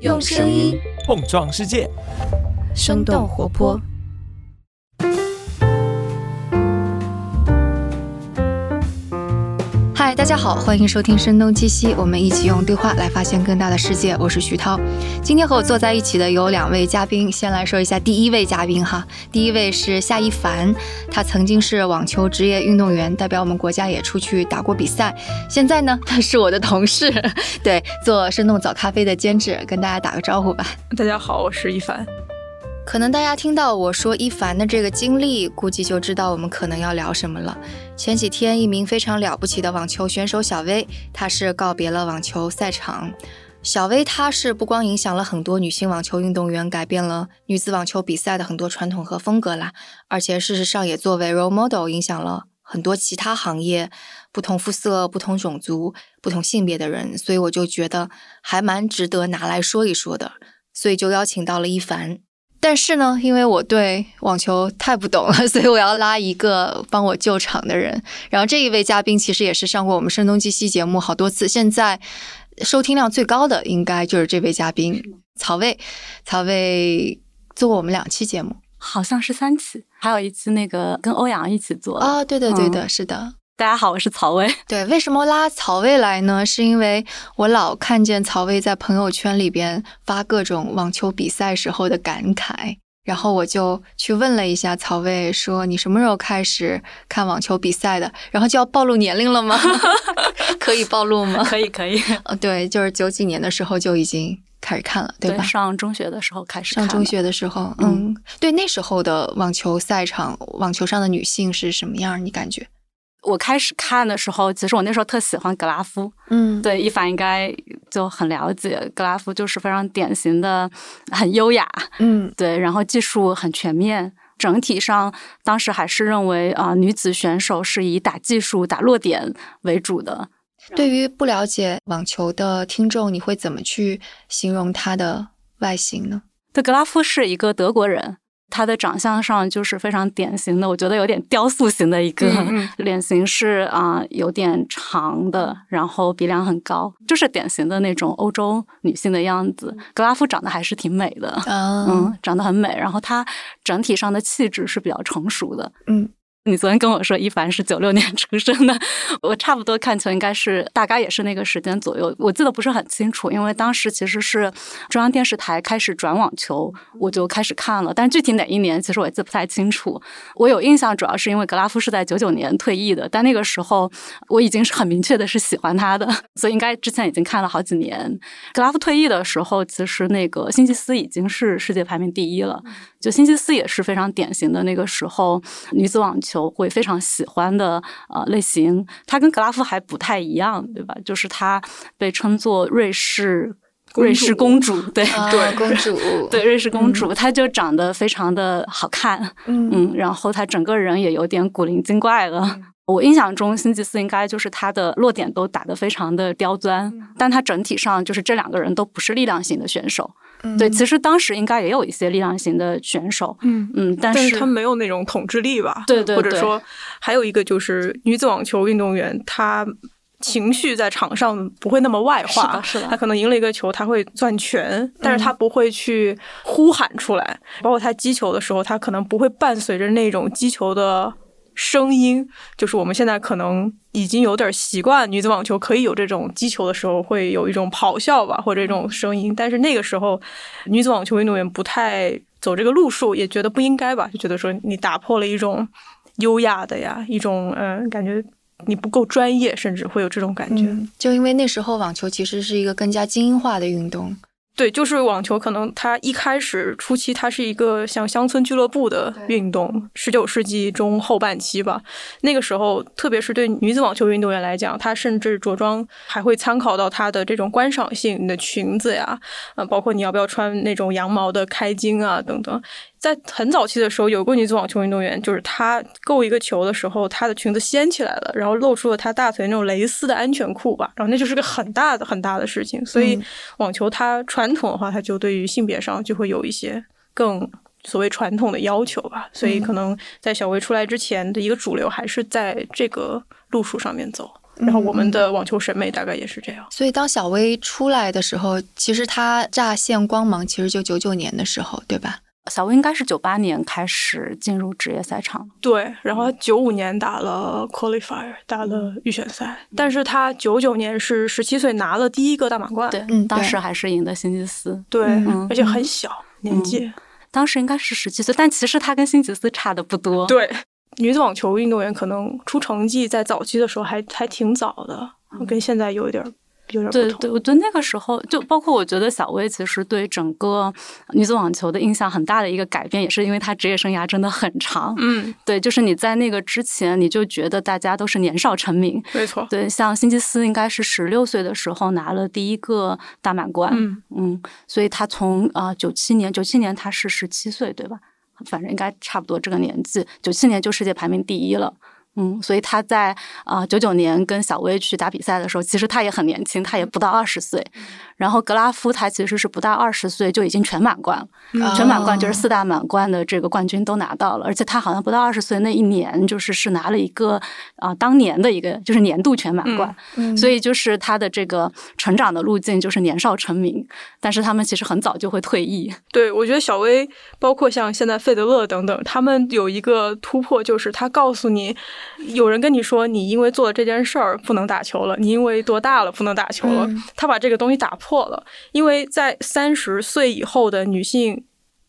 用声音碰撞世界，生动活泼。大家好，欢迎收听《声东击西》，我们一起用对话来发现更大的世界。我是徐涛，今天和我坐在一起的有两位嘉宾，先来说一下第一位嘉宾哈，第一位是夏一凡，他曾经是网球职业运动员，代表我们国家也出去打过比赛，现在呢，他是我的同事，对，做生动早咖啡的监制，跟大家打个招呼吧。大家好，我是一凡。可能大家听到我说一凡的这个经历，估计就知道我们可能要聊什么了。前几天，一名非常了不起的网球选手小薇，她是告别了网球赛场。小薇她是不光影响了很多女性网球运动员，改变了女子网球比赛的很多传统和风格啦，而且事实上也作为 role model 影响了很多其他行业、不同肤色、不同种族、不同性别的人。所以我就觉得还蛮值得拿来说一说的，所以就邀请到了一凡。但是呢，因为我对网球太不懂了，所以我要拉一个帮我救场的人。然后这一位嘉宾其实也是上过我们《声东击西》节目好多次，现在收听量最高的应该就是这位嘉宾曹魏。曹魏做过我们两期节目，好像是三期，还有一期那个跟欧阳一起做啊。对的，对的，是的。大家好，我是曹薇。对，为什么拉曹薇来呢？是因为我老看见曹薇在朋友圈里边发各种网球比赛时候的感慨，然后我就去问了一下曹薇，说你什么时候开始看网球比赛的？然后就要暴露年龄了吗？可以暴露吗？可以，可以。呃，对，就是九几年的时候就已经开始看了，对吧？上中学的时候开始。上中学的时候，嗯，对，那时候的网球赛场，网球上的女性是什么样？你感觉？我开始看的时候，其实我那时候特喜欢格拉夫，嗯，对，一凡应该就很了解，格拉夫就是非常典型的很优雅，嗯，对，然后技术很全面，整体上当时还是认为啊，女子选手是以打技术、打落点为主的。对于不了解网球的听众，你会怎么去形容她的外形呢？对，格拉夫是一个德国人。他的长相上就是非常典型的，我觉得有点雕塑型的一个 脸型是啊，有点长的，然后鼻梁很高，就是典型的那种欧洲女性的样子。格拉夫长得还是挺美的，嗯，长得很美，然后她整体上的气质是比较成熟的，嗯。你昨天跟我说一凡是九六年出生的，我差不多看球应该是大概也是那个时间左右，我记得不是很清楚，因为当时其实是中央电视台开始转网球，我就开始看了，但具体哪一年其实我记不太清楚。我有印象，主要是因为格拉夫是在九九年退役的，但那个时候我已经是很明确的是喜欢他的，所以应该之前已经看了好几年。格拉夫退役的时候，其实那个辛吉斯已经是世界排名第一了，就星期四也是非常典型的那个时候女子网球。会非常喜欢的呃类型，她跟格拉夫还不太一样，对吧？就是她被称作瑞士瑞士公主，对 对公主，对瑞士公主，她就长得非常的好看，嗯，然后她整个人也有点古灵精怪了。我印象中，星期四应该就是她的落点都打得非常的刁钻，但她整体上就是这两个人都不是力量型的选手。对，其实当时应该也有一些力量型的选手，嗯嗯，但是他没有那种统治力吧？对对，或者说还有一个就是女子网球运动员，她情绪在场上不会那么外化，是的，她可能赢了一个球，她会攥拳，但是她不会去呼喊出来，包括她击球的时候，她可能不会伴随着那种击球的。声音就是我们现在可能已经有点习惯，女子网球可以有这种击球的时候会有一种咆哮吧，或者这种声音。但是那个时候，女子网球运动员不太走这个路数，也觉得不应该吧，就觉得说你打破了一种优雅的呀，一种嗯，感觉你不够专业，甚至会有这种感觉。就因为那时候网球其实是一个更加精英化的运动。对，就是网球，可能它一开始初期，它是一个像乡村俱乐部的运动。十九世纪中后半期吧，那个时候，特别是对女子网球运动员来讲，她甚至着装还会参考到她的这种观赏性，你的裙子呀，呃，包括你要不要穿那种羊毛的开襟啊，等等。在很早期的时候，有过女子网球运动员，就是她够一个球的时候，她的裙子掀起来了，然后露出了她大腿那种蕾丝的安全裤吧，然后那就是个很大的很大的事情。所以网球它传统的话，它就对于性别上就会有一些更所谓传统的要求吧。所以可能在小薇出来之前的一个主流还是在这个路数上面走。然后我们的网球审美大概也是这样。所以当小薇出来的时候，其实她乍现光芒，其实就九九年的时候，对吧？小薇应该是九八年开始进入职业赛场，对，然后九五年打了 qualifier，打了预选赛，但是他九九年是十七岁拿了第一个大满贯，对，嗯当时还是赢的辛吉斯，对，嗯而且很小年纪，当时应该是十七岁，但其实他跟辛吉斯差的不多，对，女子网球运动员可能出成绩在早期的时候还还挺早的，跟现在有一点儿对对，我觉得那个时候就包括我觉得小薇其实对整个女子网球的印象很大的一个改变，也是因为她职业生涯真的很长。嗯，对，就是你在那个之前，你就觉得大家都是年少成名。没错，对，像星期四应该是十六岁的时候拿了第一个大满贯，嗯嗯，所以她从啊九七年，九七年她是十七岁对吧？反正应该差不多这个年纪，九七年就世界排名第一了。嗯，所以他在啊九九年跟小薇去打比赛的时候，其实他也很年轻，他也不到二十岁。然后格拉夫他其实是不到二十岁就已经全满贯了，全满贯就是四大满贯的这个冠军都拿到了，而且他好像不到二十岁那一年就是是拿了一个啊、当年的一个就是年度全满贯，嗯。所以就是他的这个成长的路径就是年少成名，但是他们其实很早就会退役。对，我觉得小威，包括像现在费德勒等等，他们有一个突破，就是他告诉你，有人跟你说你因为做了这件事儿不能打球了，你因为多大了不能打球了，嗯。他把这个东西打破了。因为在三十岁以后的女性。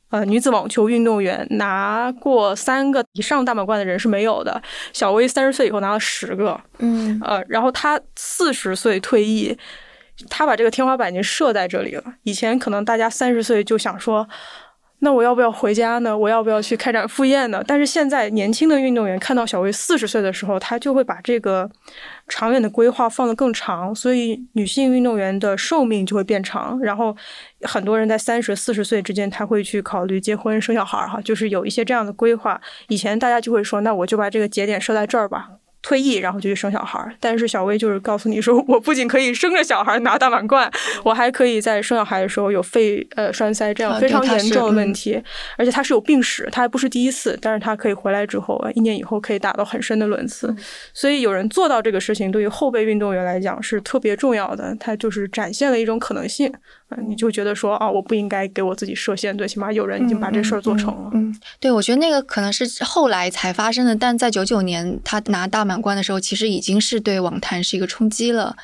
呃，女子网球运动员拿过三个以上大满贯的人是没有的。小薇三十岁以后拿了十个，嗯呃，然后她四十岁退役，她把这个天花板已经设在这里了。以前可能大家三十岁就想说，那我要不要回家呢？我要不要去开展副业呢？但是现在年轻的运动员看到小薇四十岁的时候，他就会把这个长远的规划放得更长，所以女性运动员的寿命就会变长。然后很多人在三十、四十岁之间，他会去考虑结婚、生小孩儿，哈，就是有一些这样的规划。以前大家就会说，那我就把这个节点设在这儿吧。退役，然后就去生小孩儿。但是小薇就是告诉你说，我不仅可以生着小孩拿大满贯，我还可以在生小孩的时候有肺呃栓塞这样啊非常严重的问嗯题，而且他是有病史，他还不是第一次，但是他可以回来之后，呃一年以后可以打到很深的轮次。所以有人做到这个事情，对于后备运动员来讲是特别重要的，他就是展现了一种可能性。啊，你就觉得说啊，我不应该给我自己设限，最起码有人已经把这事儿做成了。嗯，对，我觉得那个可能是后来才发生的，但在九九年他拿大满贯的时候，其实已经是对网坛是一个冲击了。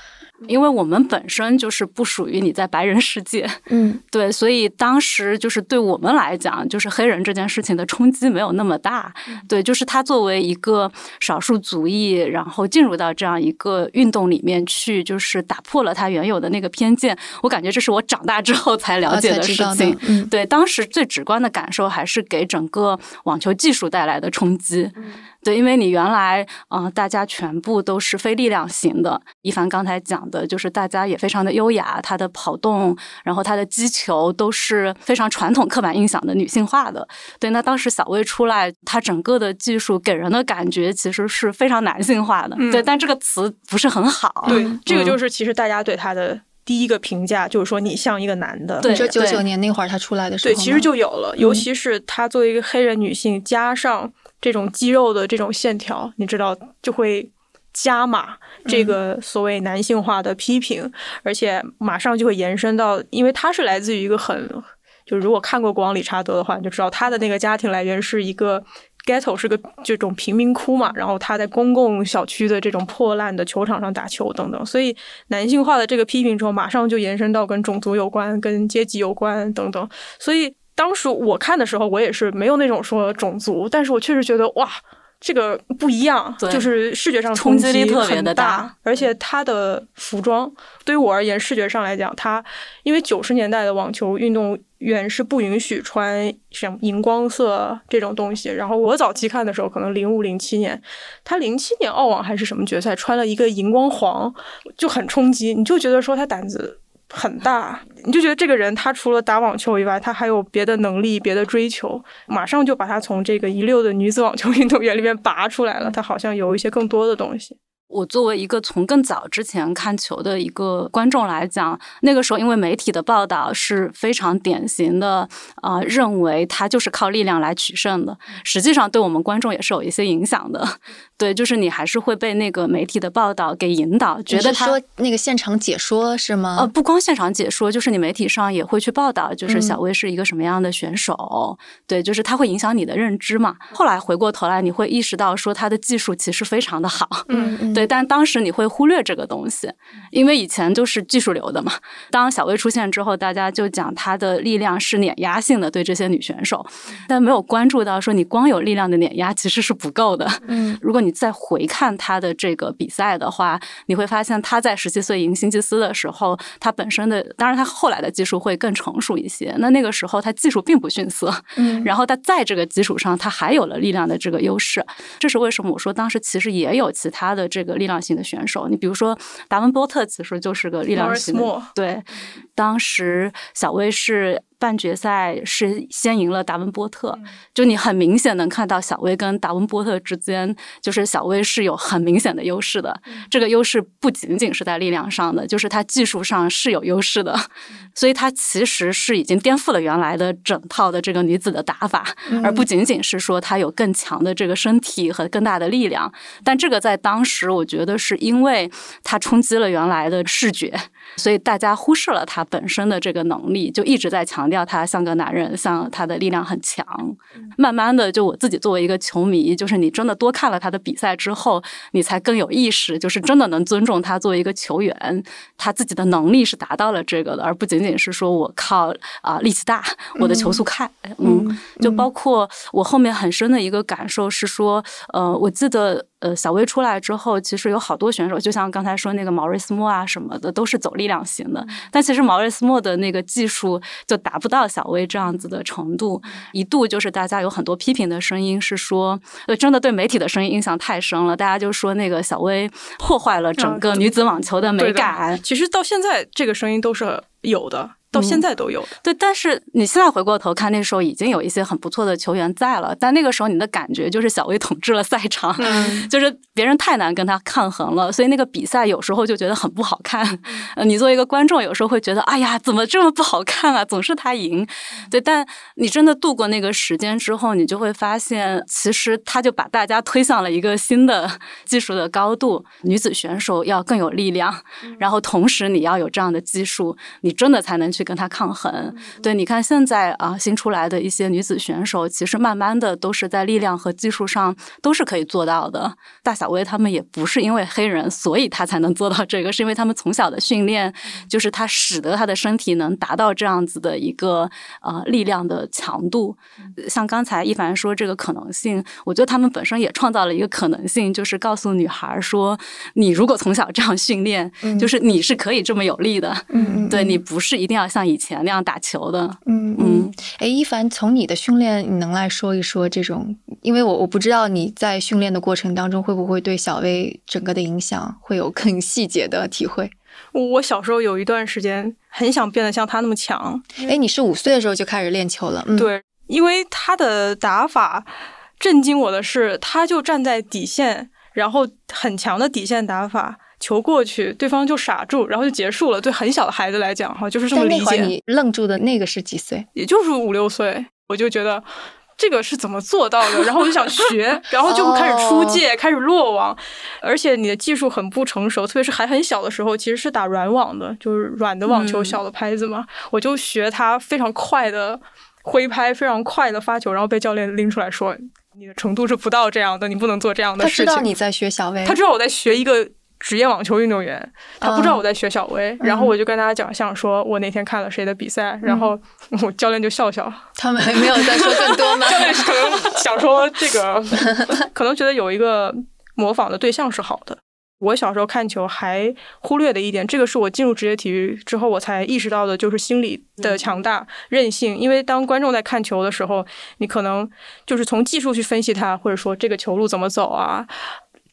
因为我们本身就是不属于你在白人世界，嗯 对，所以当时就是对我们来讲，就是黑人这件事情的冲击没有那么大。对，就是他作为一个少数族裔，然后进入到这样一个运动里面去，就是打破了他原有的那个偏见。我感觉这是我长大之后才了啊解的事情。嗯对，当时最直观的感受还是给整个网球技术带来的冲击。对，因为你原来啊、呃大家全部都是非力量型的。一凡刚才讲的，就是大家也非常的优雅，他的跑动，然后他的击球都是非常传统刻板印象的女性化的。对，那当时小薇出来，她整个的技术给人的感觉其实是非常男性化的。嗯对，但这个词不是很好。对，这个嗯就是其实大家对她的第一个评价，就是说你像一个男的。对你说九九年那会儿他出来的时，候对，其实就有了，尤其是她作为一个黑人女性，加上这种肌肉的这种线条，你知道就会加码这个所谓男性化的批评，而且马上就会延伸到，因为他是来自于一个很，就如果看过国王理查德的话，你就知道他的那个家庭来源是一个。ghetto 是个这种贫民窟嘛，然后他在公共小区的这种破烂的球场上打球等等，所以男性化的这个批评之后，马上就延伸到跟种族有关、跟阶级有关等等，所以当时我看的时候，我也是没有那种说种族，但是我确实觉得哇，这个不一样，就是视觉上冲击力击特别的很大大，而且他的服装对于我而言，视觉上来讲，他因为九十年代的网球运动员是不允许穿像荧光色这种东西，然后我早期看的时候，可能零五零七年，他零七年澳网还是什么决赛，穿了一个荧光黄，就很冲击，你就觉得说他胆子。很大，你就觉得这个人他除了打网球以外，他还有别的能力、别的追求，马上就把他从这个一溜的女子网球运动员里面拔出来了。他好像有一些更多的东西。我作为一个从更早之前看球的一个观众来讲，那个时候因为媒体的报道是非常典型的，啊，认为他就是靠力量来取胜的。实际上，对我们观众也是有一些影响的。对，就是你还是会被那个媒体的报道给引导，觉得他说那个现场解说是吗？呃，不光现场解说，就是你媒体上也会去报道，就是小威是一个什么样的选手。对，就是他会影响你的认知嘛。后来回过头来，你会意识到说他的技术其实非常的好。嗯，对。但当时你会忽略这个东西，因为以前就是技术流的嘛。当小威出现之后，大家就讲她的力量是碾压性的，对这些女选手，但没有关注到说你光有力量的碾压其实是不够的。嗯，如果你再回看她的这个比赛的话，你会发现她在十七岁赢辛吉斯的时候，她本身的当然她后来的技术会更成熟一些。那那个时候她技术并不逊色，嗯，然后她在这个基础上，她还有了力量的这个优势。这是为什么？我说当时其实也有其他的这个。力量型的选手，你比如说达文波特，其实就是个力量型的。对，当时小威是。半决赛是先赢了达文波特，就你很明显能看到小威跟达文波特之间，就是小威是有很明显的优势的。这个优势不仅仅是在力量上的，就是他技术上是有优势的，所以他其实是已经颠覆了原来的整套的这个女子的打法，而不仅仅是说她有更强的这个身体和更大的力量。但这个在当时，我觉得是因为他冲击了原来的视觉。所以大家忽视了他本身的这个能力，就一直在强调他像个男人，像他的力量很强。慢慢的，就我自己作为一个球迷，就是你真的多看了他的比赛之后，你才更有意识，就是真的能尊重他作为一个球员，他自己的能力是达到了这个的，而不仅仅是说我靠啊力气大，我的球速快。嗯，就包括我后面很深的一个感受是说，呃，我记得。呃，小威出来之后，其实有好多选手，就像刚才说那个毛瑞斯莫啊什么的，都是走力量型的。但其实毛瑞斯莫的那个技术就达不到小威这样子的程度。一度就是大家有很多批评的声音，是说，呃，真的对媒体的声音影响太深了。大家就说那个小威破坏了整个女子网球的美感。其实到现在，这个声音都是有的。到现在都有对，但是你现在回过头看，那时候已经有一些很不错的球员在了。但那个时候你的感觉就是小威统治了赛场，就是别人太难跟他抗衡了，所以那个比赛有时候就觉得很不好看。呃，你作为一个观众，有时候会觉得，哎呀，怎么这么不好看啊？总是他赢。对，但你真的度过那个时间之后，你就会发现，其实他就把大家推向了一个新的技术的高度。女子选手要更有力量，然后同时你要有这样的技术，你真的才能去。跟他抗衡，对，你看现在啊，新出来的一些女子选手，其实慢慢的都是在力量和技术上都是可以做到的。大小威他们也不是因为黑人，所以他才能做到这个，是因为他们从小的训练，就是他使得他的身体能达到这样子的一个呃力量的强度。像刚才一凡说这个可能性，我觉得他们本身也创造了一个可能性，就是告诉女孩说，你如果从小这样训练，就是你是可以这么有力的。嗯，对你不是一定要。像以前那样打球的，嗯嗯，哎，一凡，从你的训练，你能来说一说这种？因为我我不知道你在训练的过程当中会不会对小威整个的影响会有更细节的体会。我小时候有一段时间很想变得像他那么强。哎，你是五岁的时候就开始练球了？对，因为他的打法震惊我的是，他就站在底线，然后很强的底线打法。球过去，对方就傻住，然后就结束了。对很小的孩子来讲，哈，就是这么理解。你愣住的那个是几岁？也就是五六岁，我就觉得这个是怎么做到的？然后我就想学，然后就开始出界，开始落网。而且你的技术很不成熟，特别是还很小的时候，其实是打软网的，就是软的网球，小的拍子嘛。我就学他非常快的挥拍，非常快的发球，然后被教练拎出来说：“你的程度是不到这样的，你不能做这样的事情。”他知道你在学小威，他知道我在学一个。职业网球运动员，他不知道我在学小威，然后我就跟大家讲，像说我那天看了谁的比赛，然后我教练就笑笑，他们还没有再说更多吗？教练可能想说这个，可能觉得有一个模仿的对象是好的。我小时候看球还忽略的一点，这个是我进入职业体育之后我才意识到的，就是心理的强大、韧性。因为当观众在看球的时候，你可能就是从技术去分析它，或者说这个球路怎么走啊。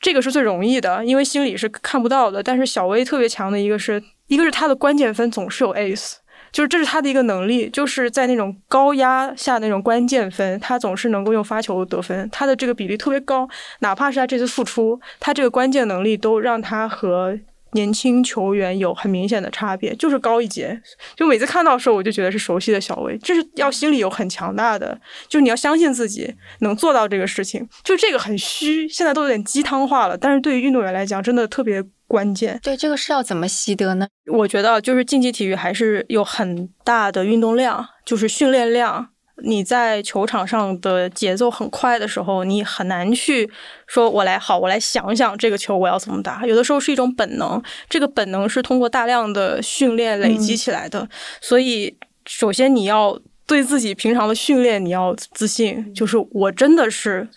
这个是最容易的，因为心理是看不到的。但是小薇特别强的一个是，一个是他的关键分总是有 ace，就是这是他的一个能力，就是在那种高压下那种关键分，他总是能够用发球得分，他的这个比例特别高，哪怕是他这次复出，他这个关键能力都让他和。年轻球员有很明显的差别，就是高一截。就每次看到的时候，我就觉得是熟悉的小威。这是要心里有很强大的，就是你要相信自己能做到这个事情。就这个很虚，现在都有点鸡汤化了。但是对于运动员来讲，真的特别关键。对，这个是要怎么习得呢？我觉得就是竞技体育还是有很大的运动量，就是训练量。你在球场上的节奏很快的时候，你很难去说“我来好，我来想想这个球我要怎么打”。有的时候是一种本能，这个本能是通过大量的训练累积起来的。所以，首先你要对自己平常的训练你要自信，就是我真的是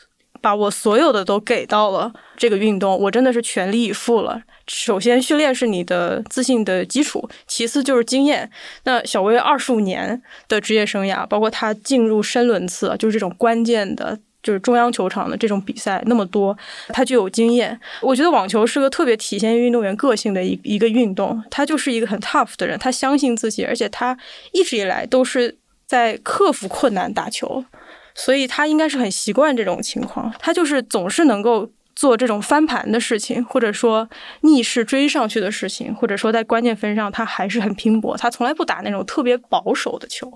把我所有的都给到了这个运动，我真的是全力以赴了。首先，训练是你的自信的基础，其次就是经验。那小威二十五年的职业生涯，包括他进入深轮次，就是这种关键的，就是中央球场的这种比赛那么多，他就有经验。我觉得网球是个特别体现运动员个性的一一个运动，他就是一个很 tough 的人，他相信自己，而且他一直以来都是在克服困难打球，所以他应该是很习惯这种情况，他就是总是能够。做这种翻盘的事情，或者说逆势追上去的事情，或者说在关键分上他还是很拼搏，他从来不打那种特别保守的球。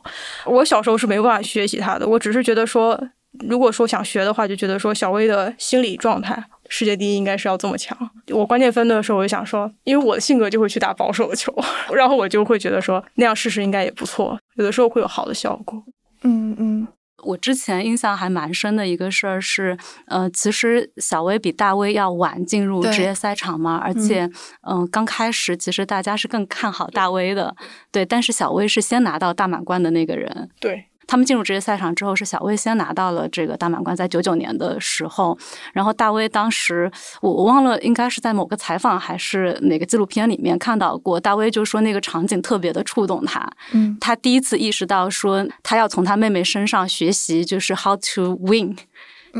我小时候是没办法学习他的，我只是觉得说，如果说想学的话，就觉得说小威的心理状态，世界第一应该是要这么强。我关键分的时候，我就想说，因为我的性格就会去打保守的球，然后我就会觉得说那样试试应该也不错，有的时候会有好的效果。嗯嗯。我之前印象还蛮深的一个事儿是，呃，其实小威比大威要晚进入职业赛场嘛，而且，嗯，刚开始其实大家是更看好大威的，对，但是小威是先拿到大满贯的那个人，对。他们进入职业赛场之后，是小威先拿到了这个大满贯，在九九年的时候。然后大威当时，我我忘了，应该是在某个采访还是哪个纪录片里面看到过。大威就说那个场景特别的触动他，嗯，他第一次意识到说他要从他妹妹身上学习，就是 how to win，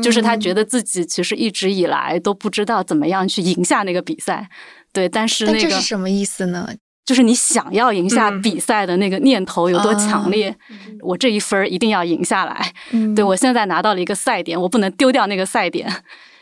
就是他觉得自己其实一直以来都不知道怎么样去赢下那个比赛。对，但是那个这是什么意思呢？就是你想要赢下比赛的那个念头有多强烈，我这一分一定要赢下来。对我现在拿到了一个赛点，我不能丢掉那个赛点。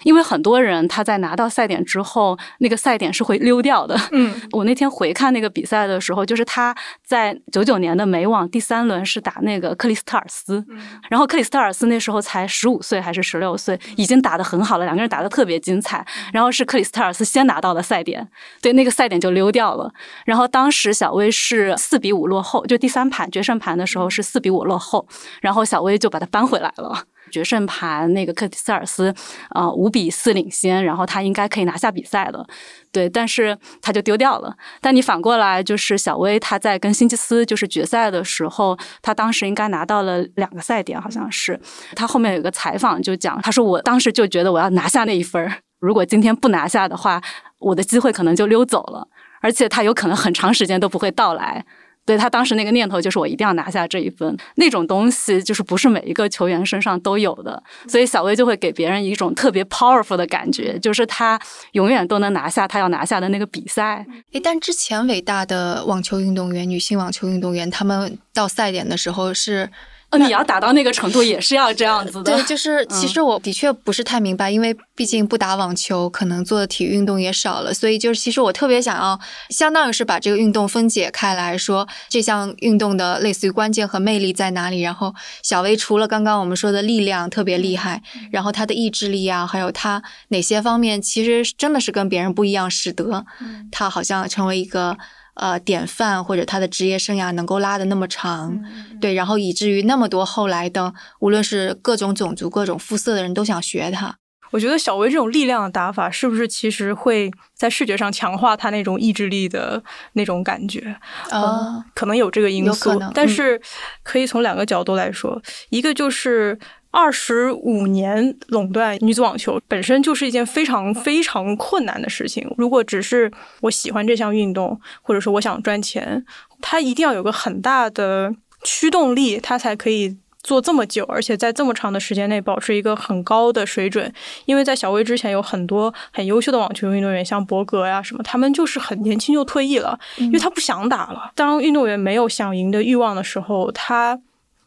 因为很多人他在拿到赛点之后，那个赛点是会溜掉的。嗯，我那天回看那个比赛的时候，就是他在九九年的美网第三轮是打那个克里斯特尔斯，然后克里斯特尔斯那时候才十五岁还是十六岁，已经打得很好了，两个人打得特别精彩。然后是克里斯特尔斯先拿到了赛点，对那个赛点就溜掉了。然后当时小威是四比五落后，就第三盘决胜盘的时候是四比五落后，然后小威就把它扳回来了。决胜盘那个克里斯尔斯，啊五比四领先，然后他应该可以拿下比赛的，对，但是他就丢掉了。但你反过来就是小威他在跟辛吉斯就是决赛的时候，他当时应该拿到了两个赛点，好像是。他后面有个采访就讲，他说我当时就觉得我要拿下那一分儿，如果今天不拿下的话，我的机会可能就溜走了，而且他有可能很长时间都不会到来。对他当时那个念头就是我一定要拿下这一分，那种东西就是不是每一个球员身上都有的，所以小威就会给别人一种特别 powerful 的感觉，就是他永远都能拿下他要拿下的那个比赛。诶，但之前伟大的网球运动员、女性网球运动员，他们到赛点的时候是。呃，你要打到那个程度也是要这样子的。对，就是其实我的确不是太明白，因为毕竟不打网球，可能做的体育运动也少了，所以就是其实我特别想要，相当于是把这个运动分解开来说，这项运动的类似于关键和魅力在哪里。然后小薇除了刚刚我们说的力量特别厉害，然后她的意志力啊，还有她哪些方面其实真的是跟别人不一样，使得她好像成为一个。呃，典范或者他的职业生涯能够拉的那么长，对，然后以至于那么多后来的，无论是各种种族、各种肤色的人都想学他。我觉得小薇这种力量的打法，是不是其实会在视觉上强化他那种意志力的那种感觉？啊，可能有这个因素，但是可以从两个角度来说，一个就是。二十五年垄断女子网球本身就是一件非常非常困难的事情。如果只是我喜欢这项运动，或者说我想赚钱，它一定要有个很大的驱动力，它才可以做这么久，而且在这么长的时间内保持一个很高的水准，因为在小威之前有很多很优秀的网球运动员，像博格呀什么，他们就是很年轻就退役了，因为他不想打了。当运动员没有想赢的欲望的时候，他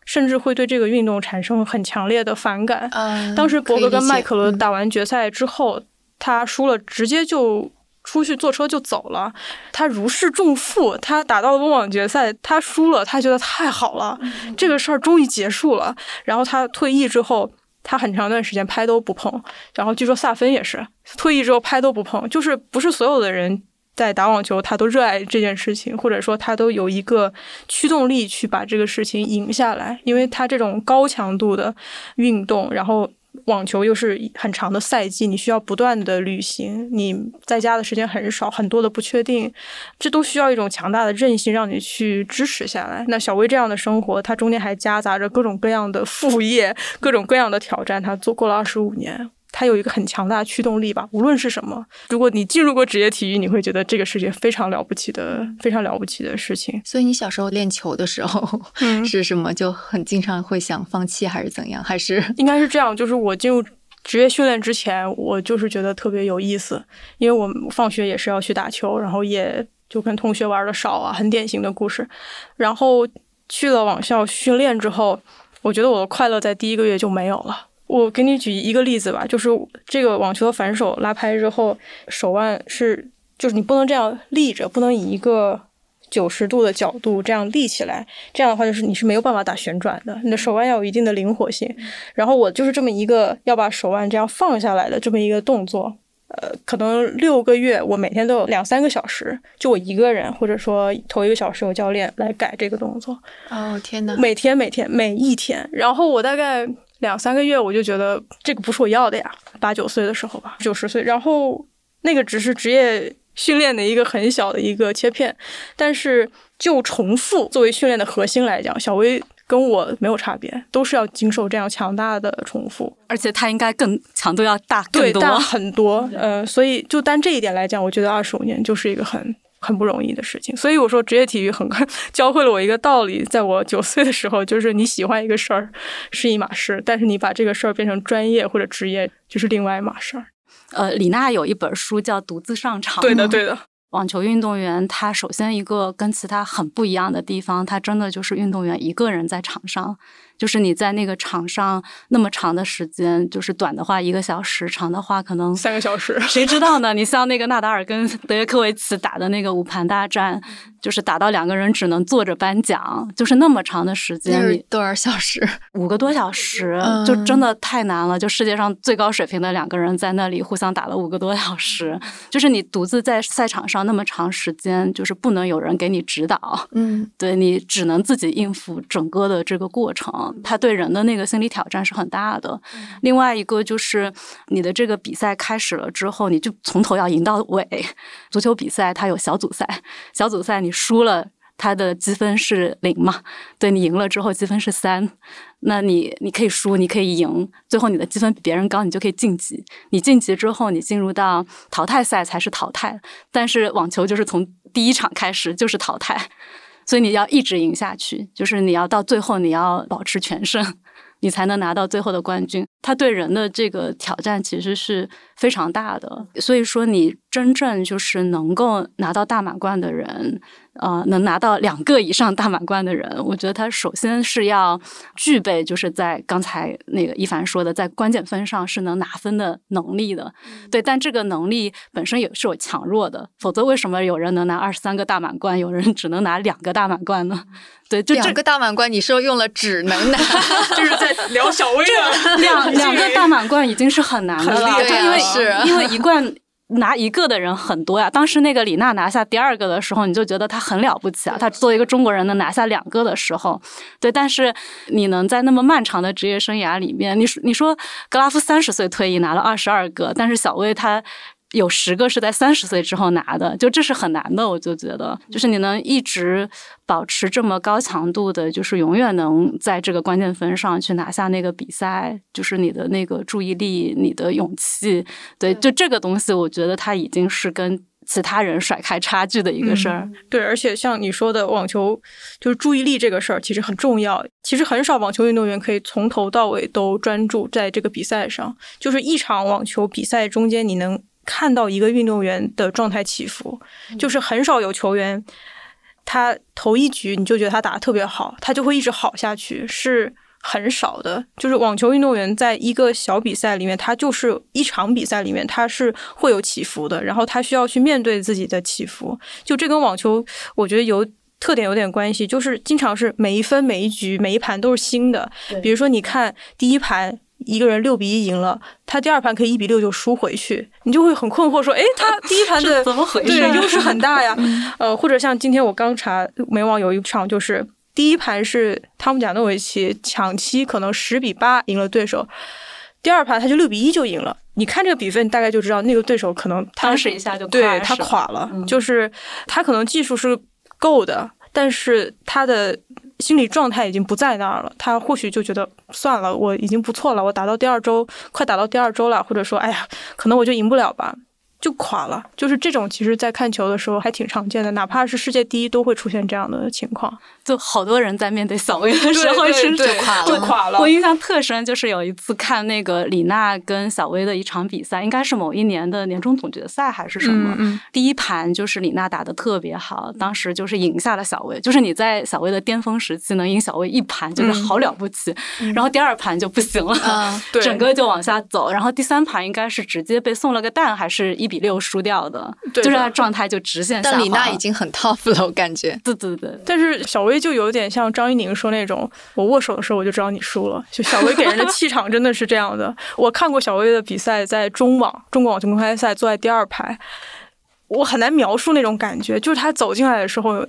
甚至会对这个运动产生很强烈的反感。当时博格跟麦克伦打完决赛之后，他输了，直接就。出去坐车就走了，他如释重负。他打到了温网决赛，他输了，他觉得太好了，这个事儿终于结束了。然后他退役之后，他很长一段时间拍都不碰。然后据说萨芬也是退役之后拍都不碰，就是不是所有的人在打网球，他都热爱这件事情，或者说他都有一个驱动力去把这个事情赢下来，因为他这种高强度的运动，然后。网球又是很长的赛季，你需要不断的旅行，你在家的时间很少，很多的不确定，这都需要一种强大的韧性让你去支持下来。那小薇这样的生活，她中间还夹杂着各种各样的副业，各种各样的挑战，她做过了二十五年。他有一个很强大的驱动力吧，无论是什么。如果你进入过职业体育，你会觉得这个是件非常了不起的、非常了不起的事情。所以你小时候练球的时候嗯 是什么？就很经常会想放弃，还是怎样？还是应该是这样？就是我进入职业训练之前，我就是觉得特别有意思，因为我放学也是要去打球，然后也就跟同学玩的少啊，很典型的故事。然后去了网校训练之后，我觉得我的快乐在第一个月就没有了。我给你举一个例子吧，就是这个网球的反手拉拍之后，手腕是就是你不能这样立着，不能以一个九十度的角度这样立起来，这样的话就是你是没有办法打旋转的，你的手腕要有一定的灵活性。然后我就是这么一个要把手腕这样放下来的这么一个动作，呃，可能六个月我每天都有两三个小时，就我一个人，或者说头一个小时有教练来改这个动作。哦天呐，每天每天每一天，然后我大概。两三个月我就觉得这个不是我要的呀，八九岁的时候吧，九十岁，然后那个只是职业训练的一个很小的一个切片，但是就重复作为训练的核心来讲，小薇跟我没有差别，都是要经受这样强大的重复，而且他应该更强度要大更多很多，呃，所以就单这一点来讲，我觉得二十五年就是一个很。很不容易的事情，所以我说职业体育很教会了我一个道理，在我九岁的时候，就是你喜欢一个事儿是一码事，但是你把这个事儿变成专业或者职业就是另外一码事儿。呃，李娜有一本书叫《独自上场》，对的，对的。网球运动员他首先一个跟其他很不一样的地方，他真的就是运动员一个人在场上。就是你在那个场上那么长的时间，就是短的话一个小时，长的话可能三个小时，谁知道呢？你像那个纳达尔跟德约科维奇打的那个五盘大战，就是打到两个人只能坐着颁奖，就是那么长的时间，你多少小时？五个多小时，就真的太难了。就世界上最高水平的两个人在那里互相打了五个多小时，就是你独自在赛场上那么长时间，就是不能有人给你指导，嗯，对你只能自己应付整个的这个过程。他对人的那个心理挑战是很大的。另外一个就是你的这个比赛开始了之后，你就从头要赢到尾。足球比赛它有小组赛，小组赛你输了，它的积分是零嘛？对你赢了之后积分是三。那你你可以输，你可以赢，最后你的积分比别人高，你就可以晋级。你晋级之后，你进入到淘汰赛才是淘汰。但是网球就是从第一场开始就是淘汰。所以你要一直赢下去，就是你要到最后你要保持全胜，你才能拿到最后的冠军。他对人的这个挑战其实是非常大的。所以说，你真正就是能够拿到大满贯的人。呃，能拿到两个以上大满贯的人，我觉得他首先是要具备，就是在刚才那个一凡说的，在关键分上是能拿分的能力的。对，但这个能力本身也是有强弱的，否则为什么有人能拿二十三个大满贯，有人只能拿两个大满贯呢？对，就这个大满贯，你说用了只能拿，就是在聊小薇的两两个大满贯已经是很难的了，因为是因为一贯。拿一个的人很多呀。当时那个李娜拿下第二个的时候，你就觉得她很了不起啊。她作为一个中国人能拿下两个的时候，对。但是你能在那么漫长的职业生涯里面，你说你说格拉夫三十岁退役拿了二十二个，但是小威他。有十个是在三十岁之后拿的，就这是很难的。我就觉得，就是你能一直保持这么高强度的，就是永远能在这个关键分上去拿下那个比赛，就是你的那个注意力、你的勇气，对，就这个东西，我觉得它已经是跟。其他人甩开差距的一个事儿。对，而且像你说的，网球就是注意力这个事儿，其实很重要。其实很少网球运动员可以从头到尾都专注在这个比赛上。就是一场网球比赛中间，你能看到一个运动员的状态起伏，就是很少有球员，他头一局你就觉得他打的特别好，他就会一直好下去，是。很少的，就是网球运动员在一个小比赛里面，他就是一场比赛里面，他是会有起伏的，然后他需要去面对自己的起伏。就这跟网球，我觉得有特点有点关系，就是经常是每一分、每一局、每一盘都是新的。比如说，你看第一盘一个人六比一赢了，他第二盘可以一比六就输回去，你就会很困惑，说：“哎，他第一盘的怎么回事？对，优势很大呀。”呃，或者像今天我刚查美网有一场就是。第一盘是汤姆贾诺维奇抢七，可能十比八赢了对手。第二盘他就六比一就赢了。你看这个比分，大概就知道那个对手可能当时一下就对他垮了。就是他可能技术是够的，但是他的心理状态已经不在那儿了。他或许就觉得算了，我已经不错了，我打到第二周，快打到第二周了，或者说，哎呀，可能我就赢不了吧。就垮了，就是这种，其实，在看球的时候还挺常见的，哪怕是世界第一，都会出现这样的情况。就好多人在面对小威的时候，就垮了，就垮了。我印象特深，就是有一次看那个李娜跟小威的一场比赛，应该是某一年的年终总决赛还是什么。第一盘就是李娜打的特别好，当时就是赢下了小威。就是你在小威的巅峰时期能赢小威一盘，就是好了不起。然后第二盘就不行了，整个就往下走。然后第三盘应该是直接被送了个蛋，还是一。比六输掉的，就是他状态就直线下滑。但李娜已经很 tough 了，我感觉。对对对。但是小薇就有点像张怡宁说那种，我握手的时候我就知道你输了。就小薇给人的气场真的是这样的。我看过小薇的比赛，在中网中国网球公开赛坐在第二排，我很难描述那种感觉。就是她走进来的时候，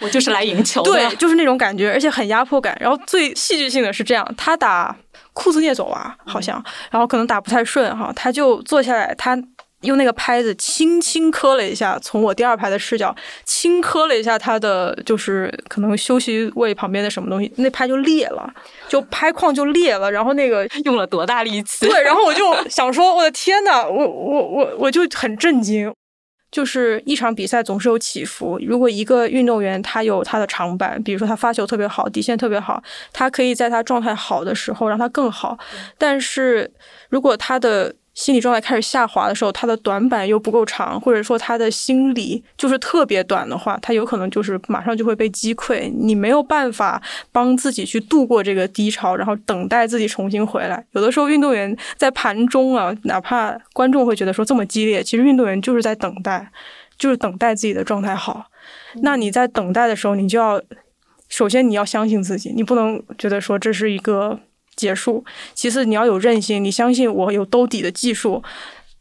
我就是来赢球的，对，就是那种感觉，而且很压迫感。然后最戏剧性的是这样，他打库兹涅佐娃好像，然后可能打不太顺哈，他就坐下来，他。用那个拍子轻轻磕了一下，从我第二排的视角轻磕了一下他的，就是可能休息位旁边的什么东西，那拍就裂了，就拍框就裂了。然后那个 用了多大力气？对，然后我就想说，我的天呐，我我我我就很震惊。就是一场比赛总是有起伏，如果一个运动员他有他的长板，比如说他发球特别好，底线特别好，他可以在他状态好的时候让他更好。但是如果他的心理状态开始下滑的时候，他的短板又不够长，或者说他的心理就是特别短的话，他有可能就是马上就会被击溃。你没有办法帮自己去度过这个低潮，然后等待自己重新回来。有的时候运动员在盘中啊，哪怕观众会觉得说这么激烈，其实运动员就是在等待，就是等待自己的状态好。那你在等待的时候，你就要首先你要相信自己，你不能觉得说这是一个。结束。其次，你要有韧性，你相信我有兜底的技术。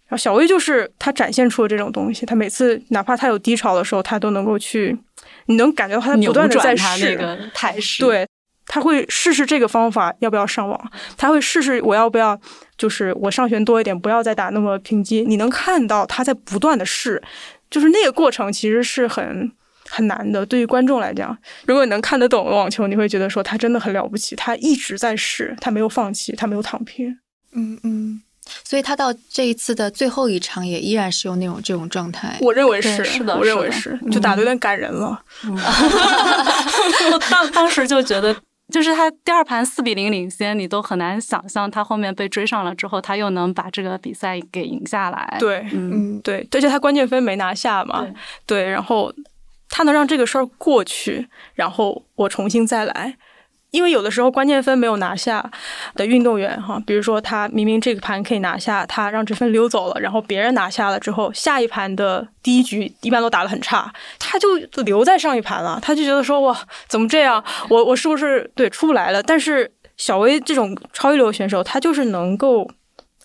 然后小薇就是她展现出了这种东西，她每次哪怕她有低潮的时候，她都能够去，你能感觉到他不断的在试态势。对，她会试试这个方法要不要上网，她会试试我要不要，就是我上旋多一点，不要再打那么平击。你能看到她在不断的试，就是那个过程其实是很。很难的，对于观众来讲，如果你能看得懂网球，你会觉得说他真的很了不起，他一直在试，他没有放弃，他没有躺平。嗯嗯，所以他到这一次的最后一场也依然是用那种这种状态。我认为是，是的，我认为是，就打的有点感人了。我 当当时就觉得，就是他第二盘四比零领先，你都很难想象他后面被追上了之后，他又能把这个比赛给赢下来。对，嗯，对，而且他关键分没拿下嘛，对，然后。他能让这个事儿过去，然后我重新再来，因为有的时候关键分没有拿下的运动员哈，比如说他明明这个盘可以拿下，他让这分溜走了，然后别人拿下了之后，下一盘的第一局一般都打得很差，他就留在上一盘了，他就觉得说哇，怎么这样？我我是不是对出不来了？但是小威这种超一流选手，他就是能够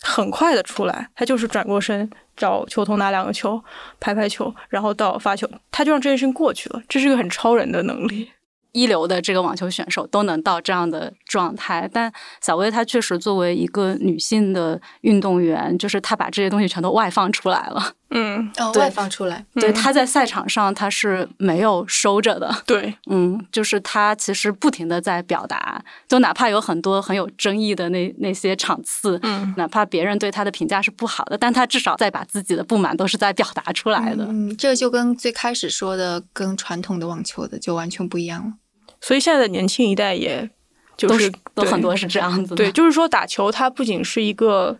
很快的出来，他就是转过身。找球童拿两个球，拍拍球，然后到发球，他就让这件事情过去了。这是个很超人的能力。一流的这个网球选手都能到这样的状态。但小薇她确实作为一个女性的运动员，就是她把这些东西全都外放出来了。嗯，哦，对外放出来，对，他在赛场上他是没有收着的。对，嗯，就是他其实不停的在表达，就哪怕有很多很有争议的那那些场次，嗯哪怕别人对他的评价是不好的，但他至少在把自己的不满都是在表达出来的。嗯，这就跟最开始说的跟传统的网球的就完全不一样了。所以现在的年轻一代也就都是都很多是这样子的。对，就是说打球它不仅是一个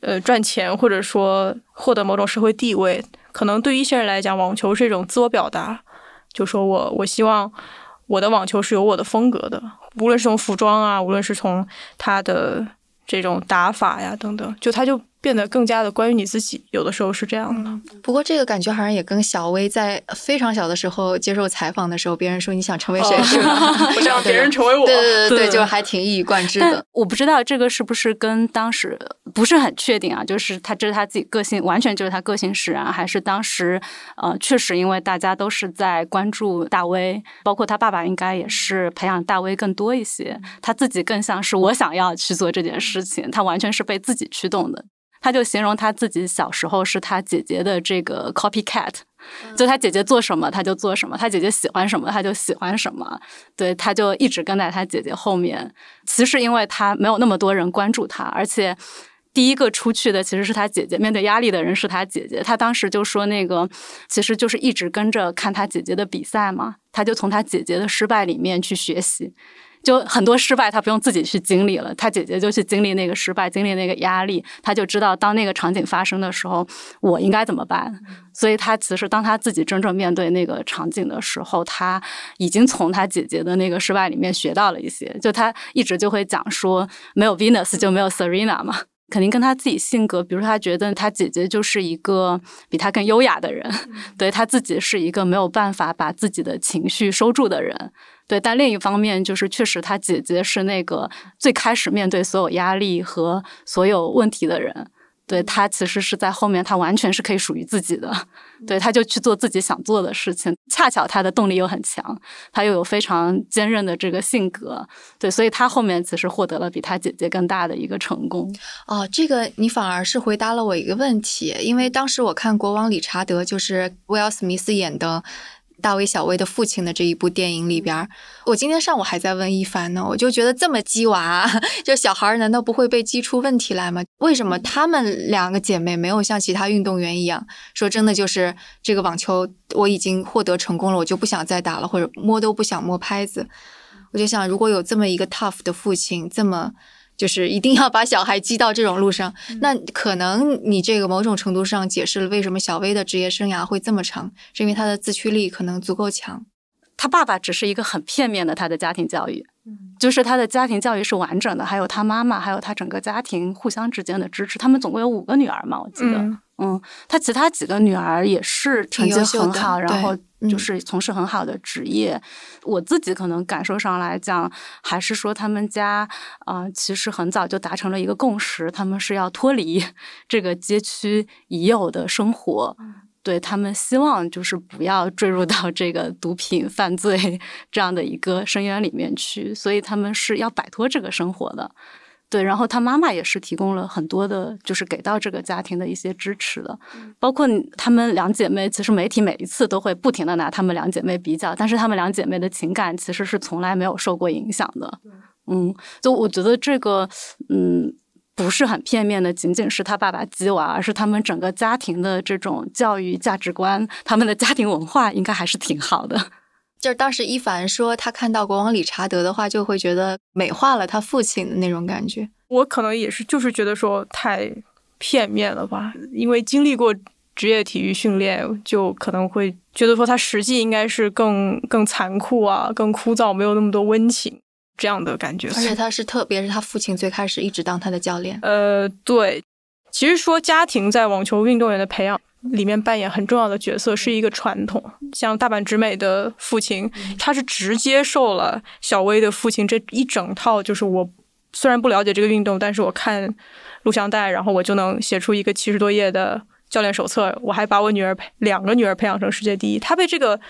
呃赚钱，或者说获得某种社会地位，可能对于一些人来讲，网球是一种自我表达。就说我我希望我的网球是有我的风格的，无论是从服装啊，无论是从他的这种打法呀等等，就他就变得更加的关于你自己。有的时候是这样的。不过这个感觉好像也跟小薇在非常小的时候接受采访的时候，别人说你想成为谁哦是吧？我想别人成为我。对对对对，就还挺一以贯之的。我不知道这个是不是跟当时不是很确定啊，就是他这是他自己个性，完全就是他个性使然，还是当时呃确实因为大家都是在关注大威，包括他爸爸应该也是培养大威更多一些，他自己更像是我想要去做这件事情，他完全是被自己驱动的。他就形容他自己小时候是他姐姐的这个 copycat，就他姐姐做什么他就做什么，他姐姐喜欢什么他就喜欢什么，对，他就一直跟在他姐姐后面。其实因为他没有那么多人关注他，而且第一个出去的其实是他姐姐，面对压力的人是他姐姐。他当时就说那个其实就是一直跟着看他姐姐的比赛嘛，他就从他姐姐的失败里面去学习。就很多失败，他不用自己去经历了，他姐姐就去经历那个失败，经历那个压力，他就知道当那个场景发生的时候，我应该怎么办。所以他其实当他自己真正面对那个场景的时候，他已经从他姐姐的那个失败里面学到了一些。就他一直就会讲说，没有 Venus 就没有 Serena 嘛。肯定跟他自己性格，比如说他觉得他姐姐就是一个比他更优雅的人，对他自己是一个没有办法把自己的情绪收住的人，对。但另一方面，就是确实他姐姐是那个最开始面对所有压力和所有问题的人，对他其实是在后面，他完全是可以属于自己的，对，他就去做自己想做的事情。恰巧他的动力又很强，他又有非常坚韧的这个性格，对，所以他后面其实获得了比他姐姐更大的一个成功。哦，这个你反而是回答了我一个问题，因为当时我看国王理查德，就是威尔·史密斯演的大卫·小薇的父亲的这一部电影里边儿，我今天上午还在问一凡呢，我就觉得这么鸡娃，就小孩儿难道不会被激出问题来吗？为什么他们两个姐妹没有像其他运动员一样，说真的就是这个网球我已经获得成功了，我就不想再打了，或者摸都不想摸拍子？我就想，如果有这么一个 tough 的父亲，这么就是一定要把小孩激到这种路上，那可能你这个某种程度上解释了为什么小薇的职业生涯会这么长，是因为她的自驱力可能足够强。他爸爸只是一个很片面的他的家庭教育，就是他的家庭教育是完整的，还有他妈妈，还有他整个家庭互相之间的支持。他们总共有五个女儿嘛，我记得，嗯嗯，他其他几个女儿也是成绩很好，然后就是从事很好的职业。我自己可能感受上来讲，还是说他们家啊、呃其实很早就达成了一个共识，他们是要脱离 这个街区已有的生活。对他们希望就是不要坠入到这个毒品犯罪 这样的一个深渊里面去，所以他们是要摆脱这个生活的。对，然后他妈妈也是提供了很多的，就是给到这个家庭的一些支持的，包括他们两姐妹，其实媒体每一次都会不停的拿他们两姐妹比较，但是他们两姐妹的情感其实是从来没有受过影响的。嗯，就我觉得这个，嗯。不是很片面的，仅仅是他爸爸鸡娃，而是他们整个家庭的这种教育价值观，他们的家庭文化应该还是挺好的。就是当时一凡说他看到国王理查德的话，就会觉得美化了他父亲的那种感觉。我可能也是，就是觉得说太片面了吧，因为经历过职业体育训练，就可能会觉得说他实际应该是更更残酷啊，更枯燥，没有那么多温情这样的感觉。而且他是特别是他父亲最开始一直当他的教练。呃，对，其实说家庭在网球运动员的培养里面扮演很重要的角色，是一个传统。像大阪直美的父亲，他是直接受了小薇的父亲这一整套，就是我虽然不了解这个运动，但是我看录像带，然后我就能写出一个七十多页的教练手册，我还把我女儿培两个女儿培养成世界第一。他被这个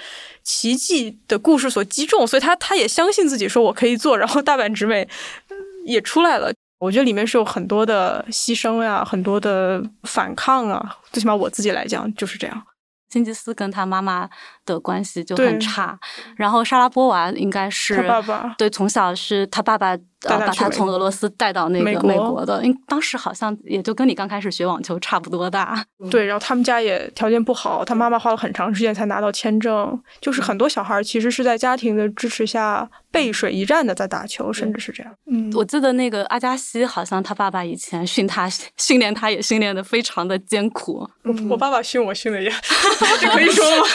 奇迹的故事所击中，所以他他也相信自己，说我可以做。然后大阪直美也出来了。我觉得里面是有很多的牺牲呀，很多的反抗啊。最起码我自己来讲就是这样。辛吉斯跟他妈妈的关系就很差，然后莎拉波娃应该是他爸爸，对，从小是他爸爸。呃，把他从俄罗斯带到那个美国的，因为当时好像也就跟你刚开始学网球差不多大。对，然后他们家也条件不好，他妈妈花了很长时间才拿到签证。就是很多小孩其实是在家庭的支持下背水一战的在打球，甚至是这样。嗯，我记得那个阿加西，好像他爸爸以前训他 训练，他也训练的非常的艰苦。我爸爸训我训的也，这可以说吗？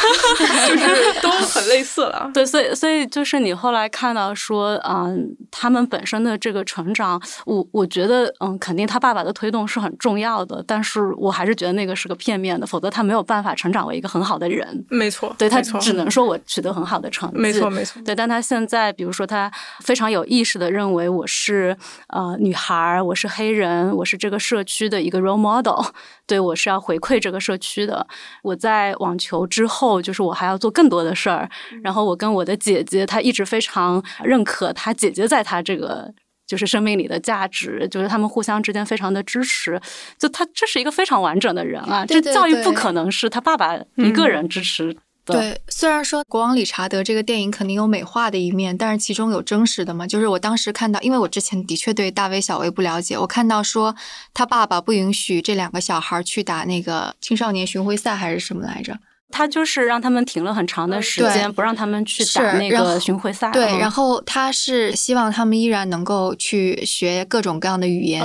就是都很类似了。对，所以所以就是你后来看到说，嗯，他们本身。的这个成长，我我觉得，嗯，肯定他爸爸的推动是很重要的，但是我还是觉得那个是个片面的，否则他没有办法成长为一个很好的人。没错，对他只能说我取得很好的成绩。没错，没错。对，但他现在，比如说他非常有意识的认为我是呃女孩，我是黑人，我是这个社区的一个 role model，对我是要回馈这个社区的。我在网球之后，就是我还要做更多的事儿。然后我跟我的姐姐，她一直非常认可她姐姐在她这个。就是生命里的价值，就是他们互相之间非常的支持。就他这是一个非常完整的人啊，这教育不可能是他爸爸一个人支持的。对，虽然说《国王理查德》这个电影肯定有美化的一面，但是其中有真实的嘛。就是我当时看到，因为我之前的确对大卫小威不了解，我看到说他爸爸不允许这两个小孩去打那个青少年巡回赛还是什么来着。他就是让他们停了很长的时间，不让他们去打那个巡回赛。对，然后他是希望他们依然能够去学各种各样的语言，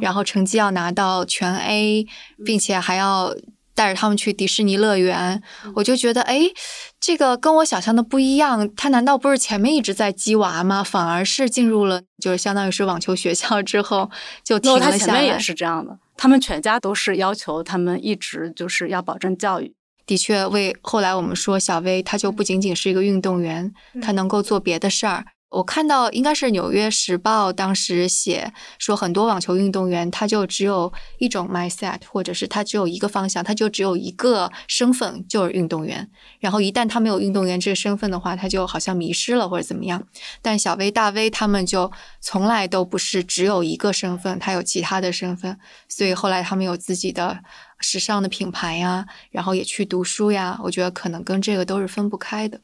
然后成绩要拿到全 A，并且还要带着他们去迪士尼乐园。我就觉得，哎，这个跟我想象的不一样。他难道不是前面一直在鸡娃吗？反而是进入了，就是相当于是网球学校之后就停了下来。他前面也是这样的，他们全家都是要求他们一直就是要保证教育。的确，为后来我们说小薇，她就不仅仅是一个运动员，她能够做别的事儿。我看到应该是《纽约时报》当时写说，很多网球运动员他就只有一种 mindset，或者是他只有一个方向，他就只有一个身份，就是运动员。然后一旦他没有运动员这个身份的话，他就好像迷失了或者怎么样。但小薇、大 V 他们就从来都不是只有一个身份，他有其他的身份，所以后来他们有自己的。时尚的品牌呀，然后也去读书呀，我觉得可能跟这个都是分不开的。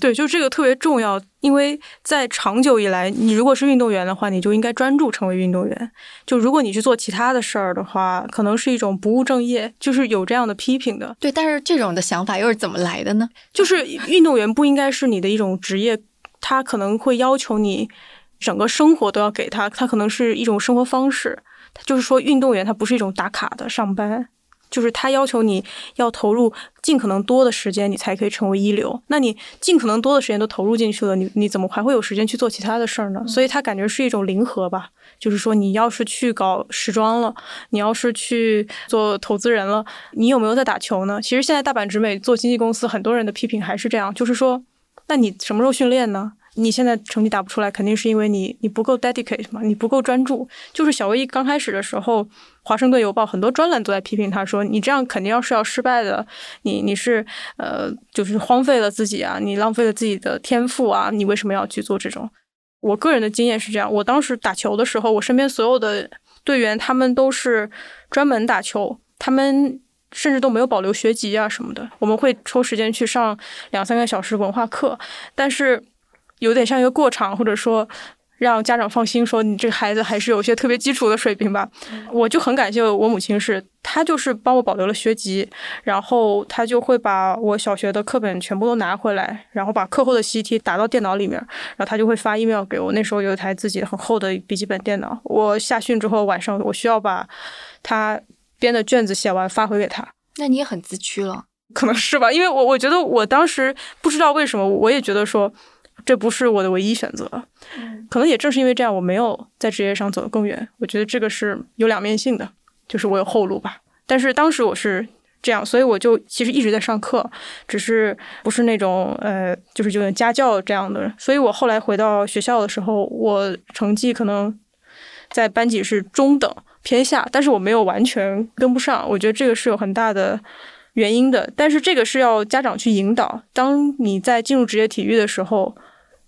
对，就这个特别重要，因为在长久以来，你如果是运动员的话，你就应该专注成为运动员。就如果你去做其他的事儿的话，可能是一种不务正业，就是有这样的批评的。对，但是这种的想法又是怎么来的呢？就是运动员不应该是你的一种职业，他可能会要求你整个生活都要给他，他可能是一种生活方式。就是说，运动员他不是一种打卡的上班。就是他要求你要投入尽可能多的时间，你才可以成为一流。那你尽可能多的时间都投入进去了，你你怎么还会有时间去做其他的事儿呢？所以他感觉是一种零和吧。就是说，你要是去搞时装了，你要是去做投资人了，你有没有在打球呢？其实现在大阪直美做经纪公司，很多人的批评还是这样，就是说，那你什么时候训练呢？你现在成绩打不出来，肯定是因为你你不够 dedicate 嘛，你不够专注。就是小威刚开始的时候，华盛顿邮报很多专栏都在批评他，说你这样肯定要是要失败的，你你是呃就是荒废了自己啊，你浪费了自己的天赋啊，你为什么要去做这种？我个人的经验是这样，我当时打球的时候，我身边所有的队员他们都是专门打球，他们甚至都没有保留学籍啊什么的。我们会抽时间去上两三个小时文化课，但是。有点像一个过场，或者说让家长放心，说你这个孩子还是有些特别基础的水平吧。我就很感谢我母亲，是她就是帮我保留了学籍，然后她就会把我小学的课本全部都拿回来，然后把课后的习题打到电脑里面，然后她就会发 email 给我。那时候有一台自己很厚的笔记本电脑，我下训之后晚上我需要把她编的卷子写完发回给她。那你也很自驱了，可能是吧？因为我我觉得我当时不知道为什么，我也觉得说。这不是我的唯一选择，可能也正是因为这样，我没有在职业上走得更远。我觉得这个是有两面性的，就是我有后路吧。但是当时我是这样，所以我就其实一直在上课，只是不是那种呃，就是就家教这样的。所以我后来回到学校的时候，我成绩可能在班级是中等，偏下，但是我没有完全跟不上。我觉得这个是有很大的原因的，但是这个是要家长去引导。当你在进入职业体育的时候，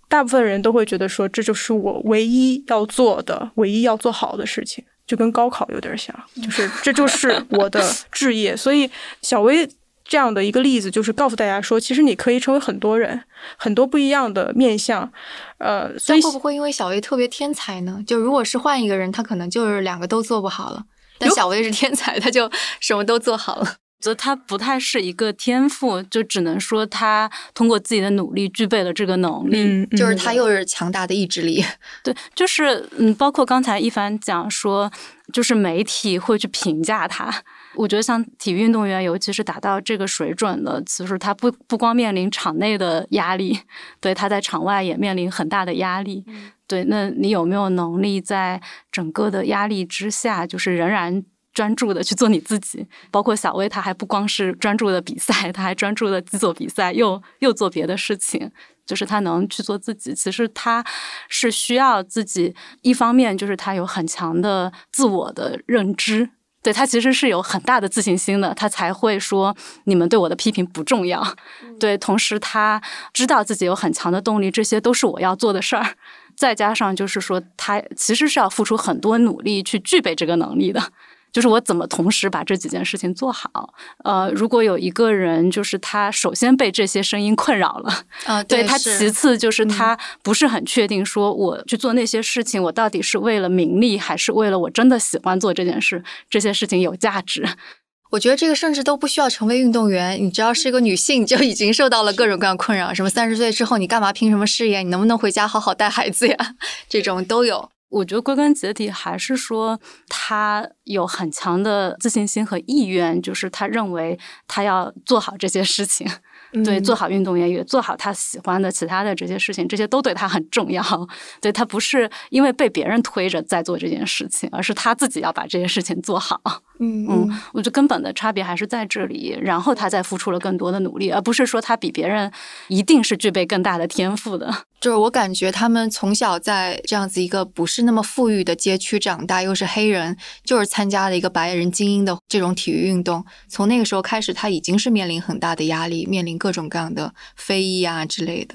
大部分人都会觉得说，这就是我唯一要做的、唯一要做好的事情，就跟高考有点像，就是这就是我的 志业。所以小薇。这样的一个例子，就是告诉大家说，其实你可以成为很多人，很多不一样的面相。呃，所以会不会因为小薇特别天才呢？就如果是换一个人，他可能就是两个都做不好了。但小薇是天才，他就什么都做好了。觉得他不太是一个天赋，就只能说他通过自己的努力具备了这个能力。嗯就是他又是强大的意志力。对，就是嗯，包括刚才一凡讲说，就是媒体会去评价他。我觉得像体育运动员，尤其是达到这个水准的，其实他不不光面临场内的压力，对他在场外也面临很大的压力。对，那你有没有能力在整个的压力之下，就是仍然专注的去做你自己？包括小薇，他还不光是专注的比赛，他还专注的既做比赛，又又做别的事情，就是他能去做自己。其实他是需要自己，一方面就是他有很强的自我的认知。对他其实是有很大的自信心的，他才会说你们对我的批评不重要。对，同时他知道自己有很强的动力，这些都是我要做的事儿。再加上就是说，他其实是要付出很多努力去具备这个能力的。就是我怎么同时把这几件事情做好？呃，如果有一个人，就是他首先被这些声音困扰了，啊，对他其次就是他不是很确定，说我去做那些事情，我到底是为了名利，还是为了我真的喜欢做这件事？这些事情有价值？我觉得这个甚至都不需要成为运动员，你只要是一个女性，就已经受到了各种各样困扰。什么三十岁之后你干嘛拼什么事业？你能不能回家好好带孩子呀？这种都有。我觉得归根结底还是说，他有很强的自信心和意愿，就是他认为他要做好这些事情。对，做好运动员，也做好他喜欢的其他的这些事情，这些都对他很重要。对他不是因为被别人推着在做这件事情，而是他自己要把这件事情做好。嗯嗯，我觉得根本的差别还是在这里。然后他再付出了更多的努力，而不是说他比别人一定是具备更大的天赋的。就是我感觉他们从小在这样子一个不是那么富裕的街区长大，又是黑人，就是参加了一个白人精英的这种体育运动。从那个时候开始，他已经是面临很大的压力，面临各种各样的非议啊之类的。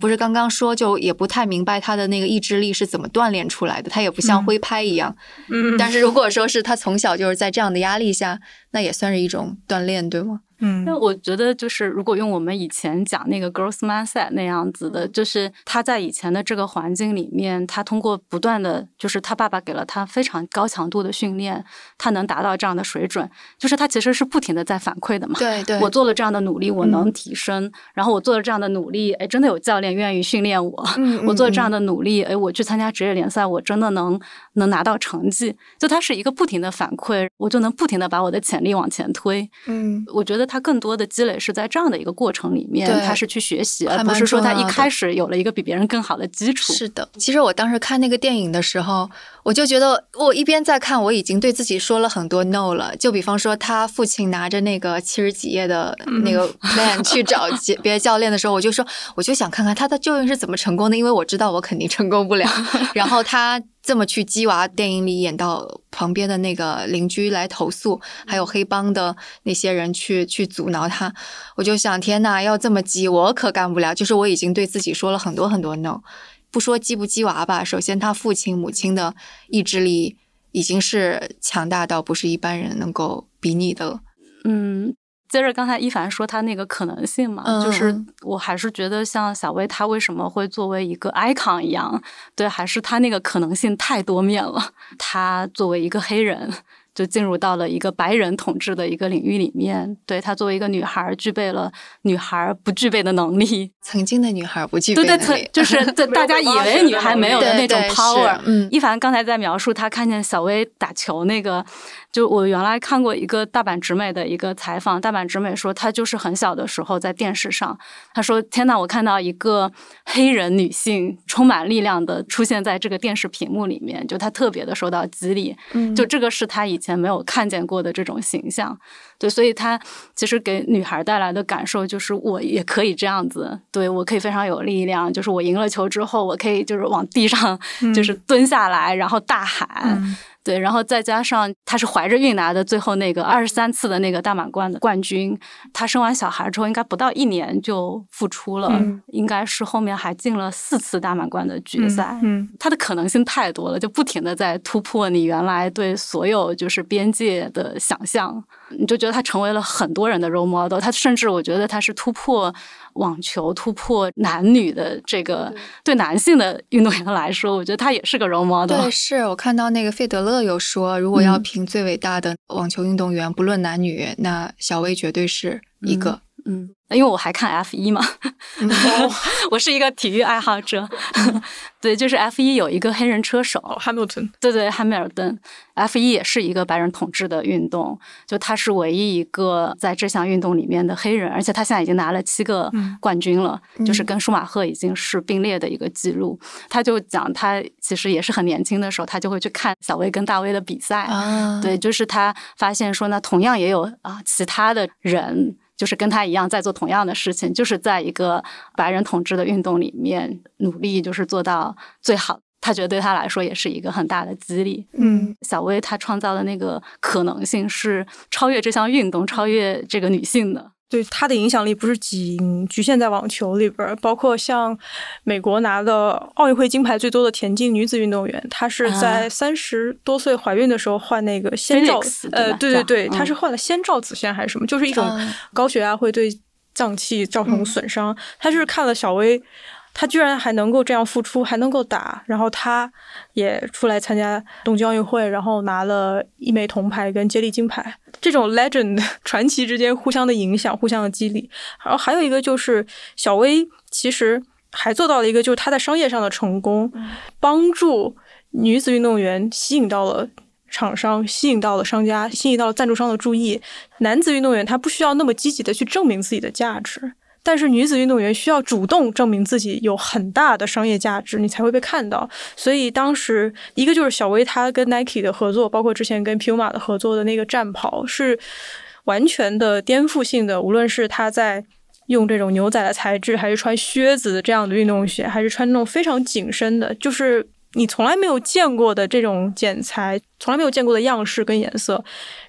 不是刚刚说就也不太明白他的那个意志力是怎么锻炼出来的，他也不像挥拍一样。嗯，但是如果说是他从小就是在这样的压力下，那也算是一种锻炼，对吗？嗯，那我觉得就是，如果用我们以前讲那个 girls mindset 那样子的，就是他在以前的这个环境里面，他通过不断的，就是他爸爸给了他非常高强度的训练，他能达到这样的水准，就是他其实是不停的在反馈的嘛。对对，我做了这样的努力，我能提升，然后我做了这样的努力，哎，真的有教练愿意训练我，我做了这样的努力，哎，我去参加职业联赛，我真的能能拿到成绩，就他是一个不停的反馈，我就能不停的把我的潜力往前推。嗯，我觉得。他更多的积累是在这样的一个过程里面，他是去学习，而不是说他一开始有了一个比别人更好的基础。是的，其实我当时看那个电影的时候，我就觉得我一边在看，我已经对自己说了很多 no 了。就比方说，他父亲拿着那个七十几页的那个 plan 去找 别的教练的时候，我就说，我就想看看他的究竟是怎么成功的，因为我知道我肯定成功不了。然后他。这么去鸡娃电影里演到旁边的那个邻居来投诉，还有黑帮的那些人去去阻挠他，我就想天呐，要这么鸡我可干不了。就是我已经对自己说了很多很多 no，不说鸡不鸡娃吧，首先他父亲母亲的意志力已经是强大到不是一般人能够比拟的了。嗯。接着刚才一凡说他那个可能性嘛，就是我还是觉得像小薇，她为什么会作为一个 icon 一样，对，还是她那个可能性太多面了。她作为一个黑人。就进入到了一个白人统治的一个领域里面，对她作为一个女孩，具备了女孩不具备的能力。曾经的女孩不具备对对，就是对大家以为女孩没有的那种 power。嗯，一凡刚才在描述她看见小薇打球那个，就我原来看过一个大阪直美的一个采访，大阪直美说她就是很小的时候在电视上，她说天呐，我看到一个黑人女性充满力量的出现在这个电视屏幕里面，就她特别的受到激励。嗯，就这个是她以前。没有看见过的这种形象，对，所以她其实给女孩带来的感受就是我也可以这样子，对我可以非常有力量，就是我赢了球之后，我可以就是往地上就是蹲下来，然后大喊。对，然后再加上她是怀着孕拿的最后那个二十三次的那个大满贯的冠军，她生完小孩之后应该不到一年就复出了，应该是后面还进了四次大满贯的决赛。嗯，她的可能性太多了，就不停的在突破你原来对所有就是边界的想象，你就觉得她成为了很多人的 role model。她甚至我觉得她是突破。网球突破男女的这个，对男性的运动员来说，我觉得他也是个 role model。对，是我看到那个费德勒有说，如果要评最伟大的网球运动员，不论男女，那小威绝对是一个。嗯。因为我还看 F 一嘛，我是一个体育爱好者。对，就是 F 一有一个黑人车手，Hamilton。对对，汉密尔顿。F 一也是一个白人统治的运动，就他是唯一一个在这项运动里面的黑人，而且他现在已经拿了七个冠军了，就是跟舒马赫已经是并列的一个记录。他就讲，他其实也是很年轻的时候，他就会去看小威跟大威的比赛。对，就是他发现说呢，同样也有啊其他的人。就是跟他一样在做同样的事情，就是在一个白人统治的运动里面努力，就是做到最好。他觉得对他来说也是一个很大的激励。嗯，小薇她创造的那个可能性是超越这项运动，超越这个女性的。对他的影响力不是仅局限在网球里边，包括像美国拿的奥运会金牌最多的田径女子运动员，她是在三十多岁怀孕的时候患那个先兆，呃，对对对，她是患了先兆子痫还是什么，就是一种高血压会对脏器造成损伤。她就是看了小薇。他居然还能够这样付出，还能够打，然后他也出来参加东京奥运会，然后拿了一枚铜牌跟接力金牌。这种 legend 传奇之间互相的影响，互相的激励。然后还有一个就是小威，其实还做到了一个，就是他在商业上的成功，帮助女子运动员吸引到了厂商，吸引到了商家，吸引到了赞助商的注意。男子运动员他不需要那么积极的去证明自己的价值。但是女子运动员需要主动证明自己有很大的商业价值，你才会被看到。所以当时一个就是小薇她跟 Nike 的合作，包括之前跟 Puma 的合作的那个战袍是完全的颠覆性的。无论是她在用这种牛仔的材质，还是穿靴子这样的运动鞋，还是穿那种非常紧身的，就是你从来没有见过的这种剪裁，从来没有见过的样式跟颜色，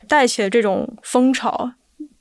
带起了这种风潮。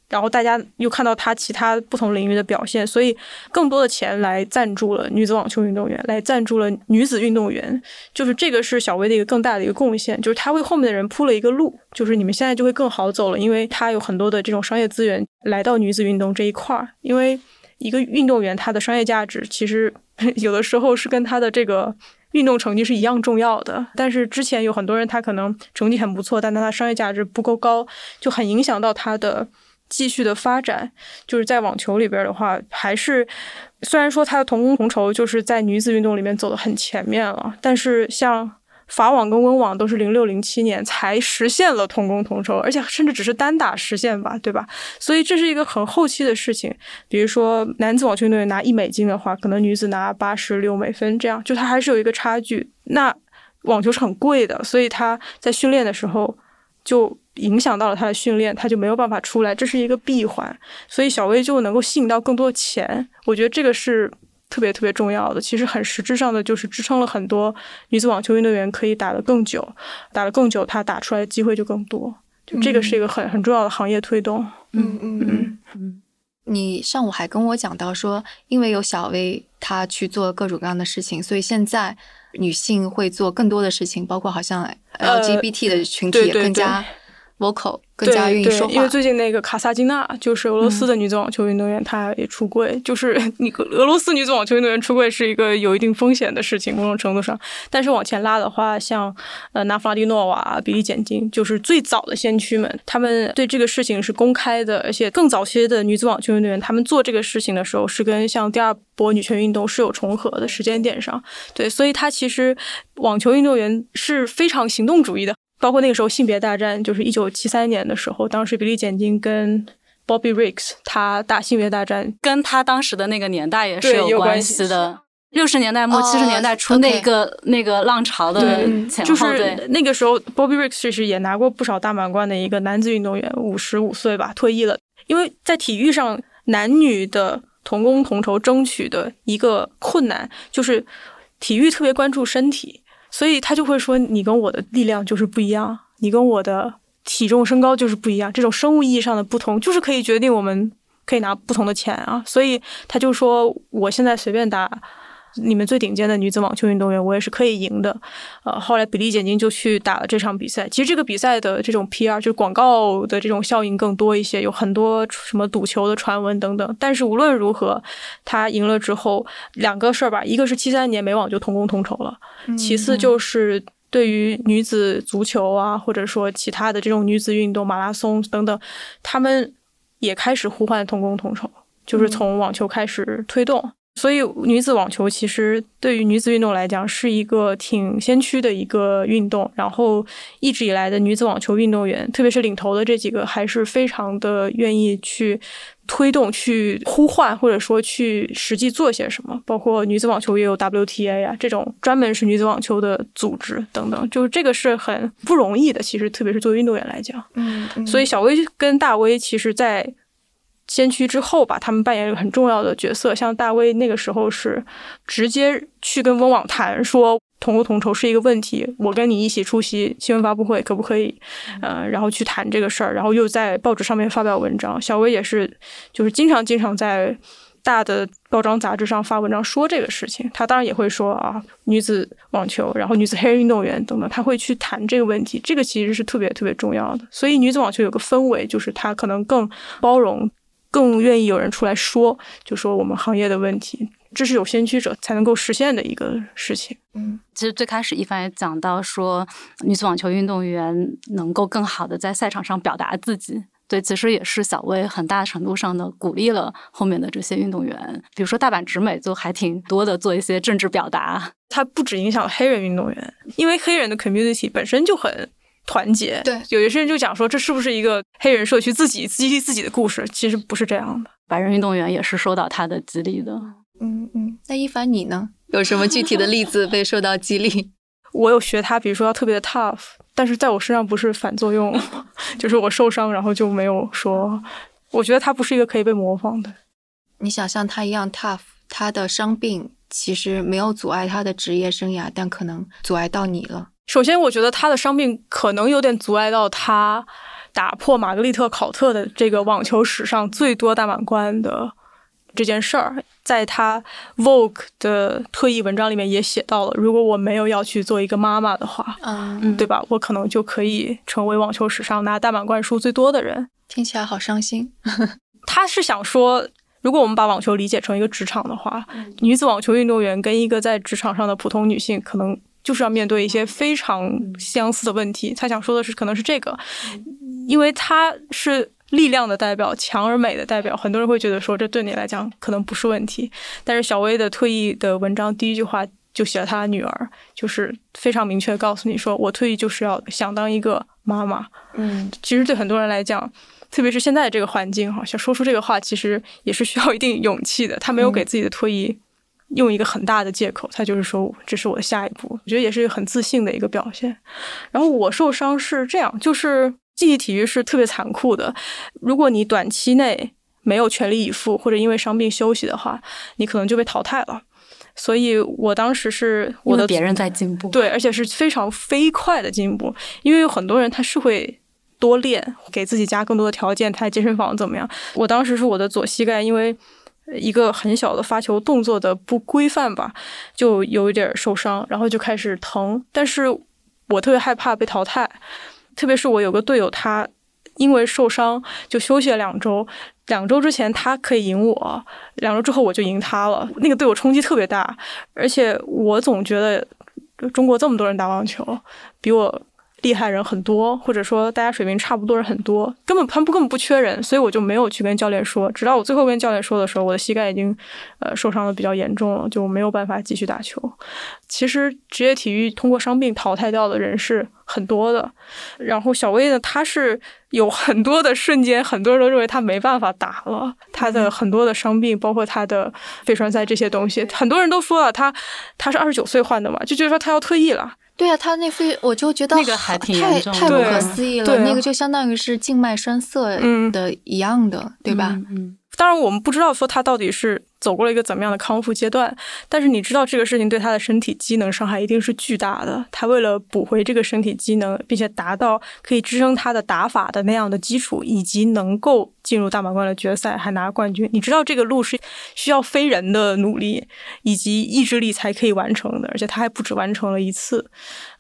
然后大家又看到他其他不同领域的表现，所以更多的钱来赞助了女子网球运动员，来赞助了女子运动员，就是这个是小薇的一个更大的一个贡献，就是他为后面的人铺了一个路，就是你们现在就会更好走了，因为他有很多的这种商业资源来到女子运动这一块儿，因为一个运动员他的商业价值其实 有的时候是跟他的这个运动成绩是一样重要的，但是之前有很多人他可能成绩很不错，但他的商业价值不够高，就很影响到他的。继续的发展，就是在网球里边的话，还是虽然说它的同工同酬就是在女子运动里面走的很前面了，但是像法网跟温网都是零六零七年才实现了同工同酬，而且甚至只是单打实现吧，对吧？所以这是一个很后期的事情。比如说男子网球运动员拿一美金的话，可能女子拿八十六美分，这样就它还是有一个差距。那网球是很贵的，所以他在训练的时候就。影响到了他的训练，他就没有办法出来，这是一个闭环，所以小威就能够吸引到更多的钱。我觉得这个是特别特别重要的。其实很实质上的就是支撑了很多女子网球运动员可以打得更久，打得更久，他打出来的机会就更多。就这个是一个很很重要的行业推动。嗯嗯嗯嗯。你上午还跟我讲到说，因为有小薇她去做各种各样的事情，所以现在女性会做更多的事情，包括好像 LGBT 的群体也更加。Vocal 更加愿意说话，因为最近那个卡萨金娜就是俄罗斯的女子网球运动员，她也出柜。就是你 俄罗斯女子网球运动员出柜是一个有一定风险的事情，某种程度上。但是往前拉的话，像呃纳弗拉蒂诺娃、比利简金，就是最早的先驱们，他们对这个事情是公开的，而且更早些的女子网球运动员，他们做这个事情的时候是跟像第二波女权运动是有重合的时间点上。对，所以她其实网球运动员是非常行动主义的。包括那个时候性别大战，就是一九七三年的时候，当时比利简金跟 Bobby Riggs 他打性别大战，跟他当时的那个年代也是有关系的。六十年代末七十年代初那个那个浪潮的前后，就是那个时候 Bobby Riggs 其实也拿过不少大满贯的一个男子运动员，五十五岁吧退役了。因为在体育上，男女的同工同酬争取的一个困难，就是体育特别关注身体。所以他就会说你跟我的力量就是不一样，你跟我的体重身高就是不一样，这种生物意义上的不同就是可以决定我们可以拿不同的钱啊。所以他就说我现在随便打。你们最顶尖的女子网球运动员，我也是可以赢的。呃，后来比利简金就去打了这场比赛。其实这个比赛的这种 PR 就是广告的这种效应更多一些，有很多什么赌球的传闻等等。但是无论如何，他赢了之后，两个事儿吧，一个是七三年美网就同工同酬了，其次就是对于女子足球啊，或者说其他的这种女子运动，马拉松等等，他们也开始呼唤同工同酬，就是从网球开始推动。所以，女子网球其实对于女子运动来讲是一个挺先驱的一个运动。然后，一直以来的女子网球运动员，特别是领头的这几个，还是非常的愿意去推动、去呼唤，或者说去实际做些什么。包括女子网球也有 WTA 啊，这种专门是女子网球的组织等等，就是这个是很不容易的。其实，特别是作为运动员来讲，嗯，所以小威跟大威其实，在。先驱之后吧，他们扮演一个很重要的角色。像大威那个时候是直接去跟温网谈，说同工同酬是一个问题，我跟你一起出席新闻发布会，可不可以？呃，然后去谈这个事儿，然后又在报纸上面发表文章。小威也是，就是经常经常在大的包装杂志上发文章说这个事情。他当然也会说啊，女子网球，然后女子黑人运动员等等，他会去谈这个问题。这个其实是特别特别重要的。所以女子网球有个氛围，就是它可能更包容。更愿意有人出来说，就说我们行业的问题，这是有先驱者才能够实现的一个事情。嗯，其实最开始一凡也讲到说，女子网球运动员能够更好的在赛场上表达自己，对，其实也是小威很大程度上的鼓励了后面的这些运动员。比如说大阪直美就还挺多的做一些政治表达，它不止影响黑人运动员，因为黑人的 community 本身就很。团结，对，有一些人就讲说，这是不是一个黑人社区自己激励自己的故事？其实不是这样的，白人运动员也是受到他的激励的。嗯嗯，那一凡你呢？有什么具体的例子 被受到激励？我有学他，比如说要特别的 tough，但是在我身上不是反作用，就是我受伤，然后就没有说。我觉得他不是一个可以被模仿的。你想像他一样 tough，他的伤病其实没有阻碍他的职业生涯，但可能阻碍到你了。首先，我觉得他的伤病可能有点阻碍到他打破玛格丽特考特的这个网球史上最多大满贯的这件事儿。在他 Vogue 的退役文章里面也写到了，如果我没有要去做一个妈妈的话，嗯，对吧？我可能就可以成为网球史上拿大满贯数最多的人。听起来好伤心。他是想说，如果我们把网球理解成一个职场的话，女子网球运动员跟一个在职场上的普通女性可能。就是要面对一些非常相似的问题。他想说的是，可能是这个，因为他是力量的代表，强而美的代表。很多人会觉得说，这对你来讲可能不是问题。但是小薇的退役的文章第一句话就写了她的女儿，就是非常明确的告诉你说，我退役就是要想当一个妈妈。嗯，其实对很多人来讲，特别是现在这个环境哈，想说出这个话，其实也是需要一定勇气的。他没有给自己的退役。用一个很大的借口，他就是说这是我的下一步，我觉得也是很自信的一个表现。然后我受伤是这样，就是竞技体育是特别残酷的，如果你短期内没有全力以赴，或者因为伤病休息的话，你可能就被淘汰了。所以我当时是我的别人在进步，对，而且是非常飞快的进步，因为有很多人他是会多练，给自己加更多的条件，他在健身房怎么样？我当时是我的左膝盖，因为。一个很小的发球动作的不规范吧，就有一点受伤，然后就开始疼。但是我特别害怕被淘汰，特别是我有个队友，他因为受伤就休息了两周。两周之前他可以赢我，两周之后我就赢他了。那个对我冲击特别大，而且我总觉得中国这么多人打网球，比我。厉害人很多，或者说大家水平差不多人很多，根本他们根本不缺人，所以我就没有去跟教练说。直到我最后跟教练说的时候，我的膝盖已经呃受伤的比较严重了，就没有办法继续打球。其实职业体育通过伤病淘汰掉的人是很多的。然后小威呢，他是有很多的瞬间，很多人都认为他没办法打了。他的很多的伤病，包括他的肺栓塞这些东西，很多人都说了他他是二十九岁患的嘛，就觉得说他要退役了。对啊，他那肺我就觉得那个还挺太太不可思议了，那个就相当于是静脉栓塞的一样的，对吧？嗯，当然我们不知道说他到底是走过了一个怎么样的康复阶段，但是你知道这个事情对他的身体机能伤害一定是巨大的。他为了补回这个身体机能，并且达到可以支撑他的打法的那样的基础，以及能够进入大满贯的决赛还拿冠军，你知道这个路是需要非人的努力以及意志力才可以完成的，而且他还不止完成了一次。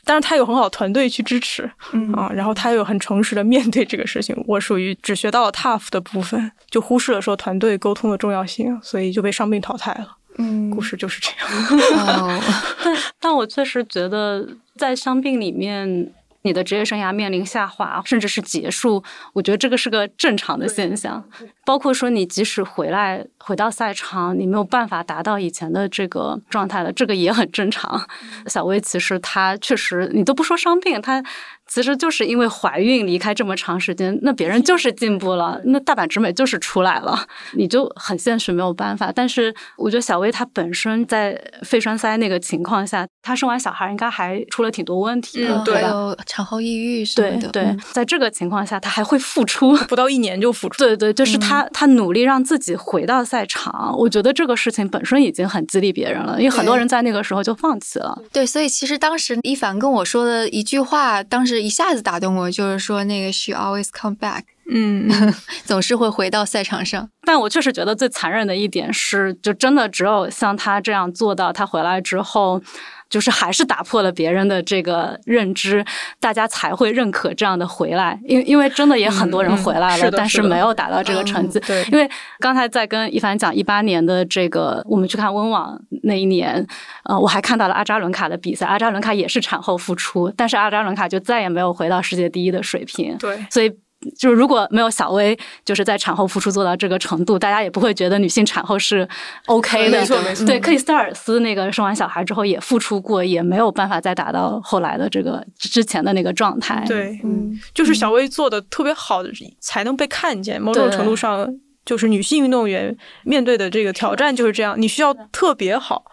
但是他有很好的团队去支持，嗯啊，然后他又很诚实的面对这个事情。我属于只学到了 tough 的部分，就忽视了说团队沟通的重要性，所以就被伤病淘汰了。嗯，故事就是这样。但但我确实觉得在伤病里面。你的职业生涯面临下滑，甚至是结束，我觉得这个是个正常的现象。包括说，你即使回来回到赛场，你没有办法达到以前的这个状态了，这个也很正常。小薇其实她确实，你都不说伤病，她。其实就是因为怀孕离开这么长时间，那别人就是进步了，那大阪直美就是出来了，你就很现实没有办法。但是我觉得小薇她本身在肺栓塞那个情况下，她生完小孩应该还出了挺多问题的，对吧？产后抑郁什么的。对，在这个情况下，她还会复出，不到一年就复出。对对，就是她她努力让自己回到赛场，我觉得这个事情本身已经很激励别人了，因为很多人在那个时候就放弃了。对，所以其实当时一凡跟我说的一句话，当时。一下子打动我，就是说那个 she always come back，嗯，总是会回到赛场上。但我确实觉得最残忍的一点是，就真的只有像他这样做到，他回来之后。就是还是打破了别人的这个认知，大家才会认可这样的回来。因因为真的也很多人回来了，但是没有达到这个成绩。对，因为刚才在跟一凡讲一八年的这个，我们去看温网那一年，呃，我还看到了阿扎伦卡的比赛。阿扎伦卡也是产后复出，但是阿扎伦卡就再也没有回到世界第一的水平。对，所以。就是如果没有小薇，就是在产后复出做到这个程度，大家也不会觉得女性产后是 OK 的。没错没错。对，克里斯特尔斯那个生完小孩之后也复出过，也没有办法再达到后来的这个之前的那个状态。对，嗯，就是小薇做的特别好的，才能被看见。某种程度上，就是女性运动员面对的这个挑战就是这样，你需要特别好。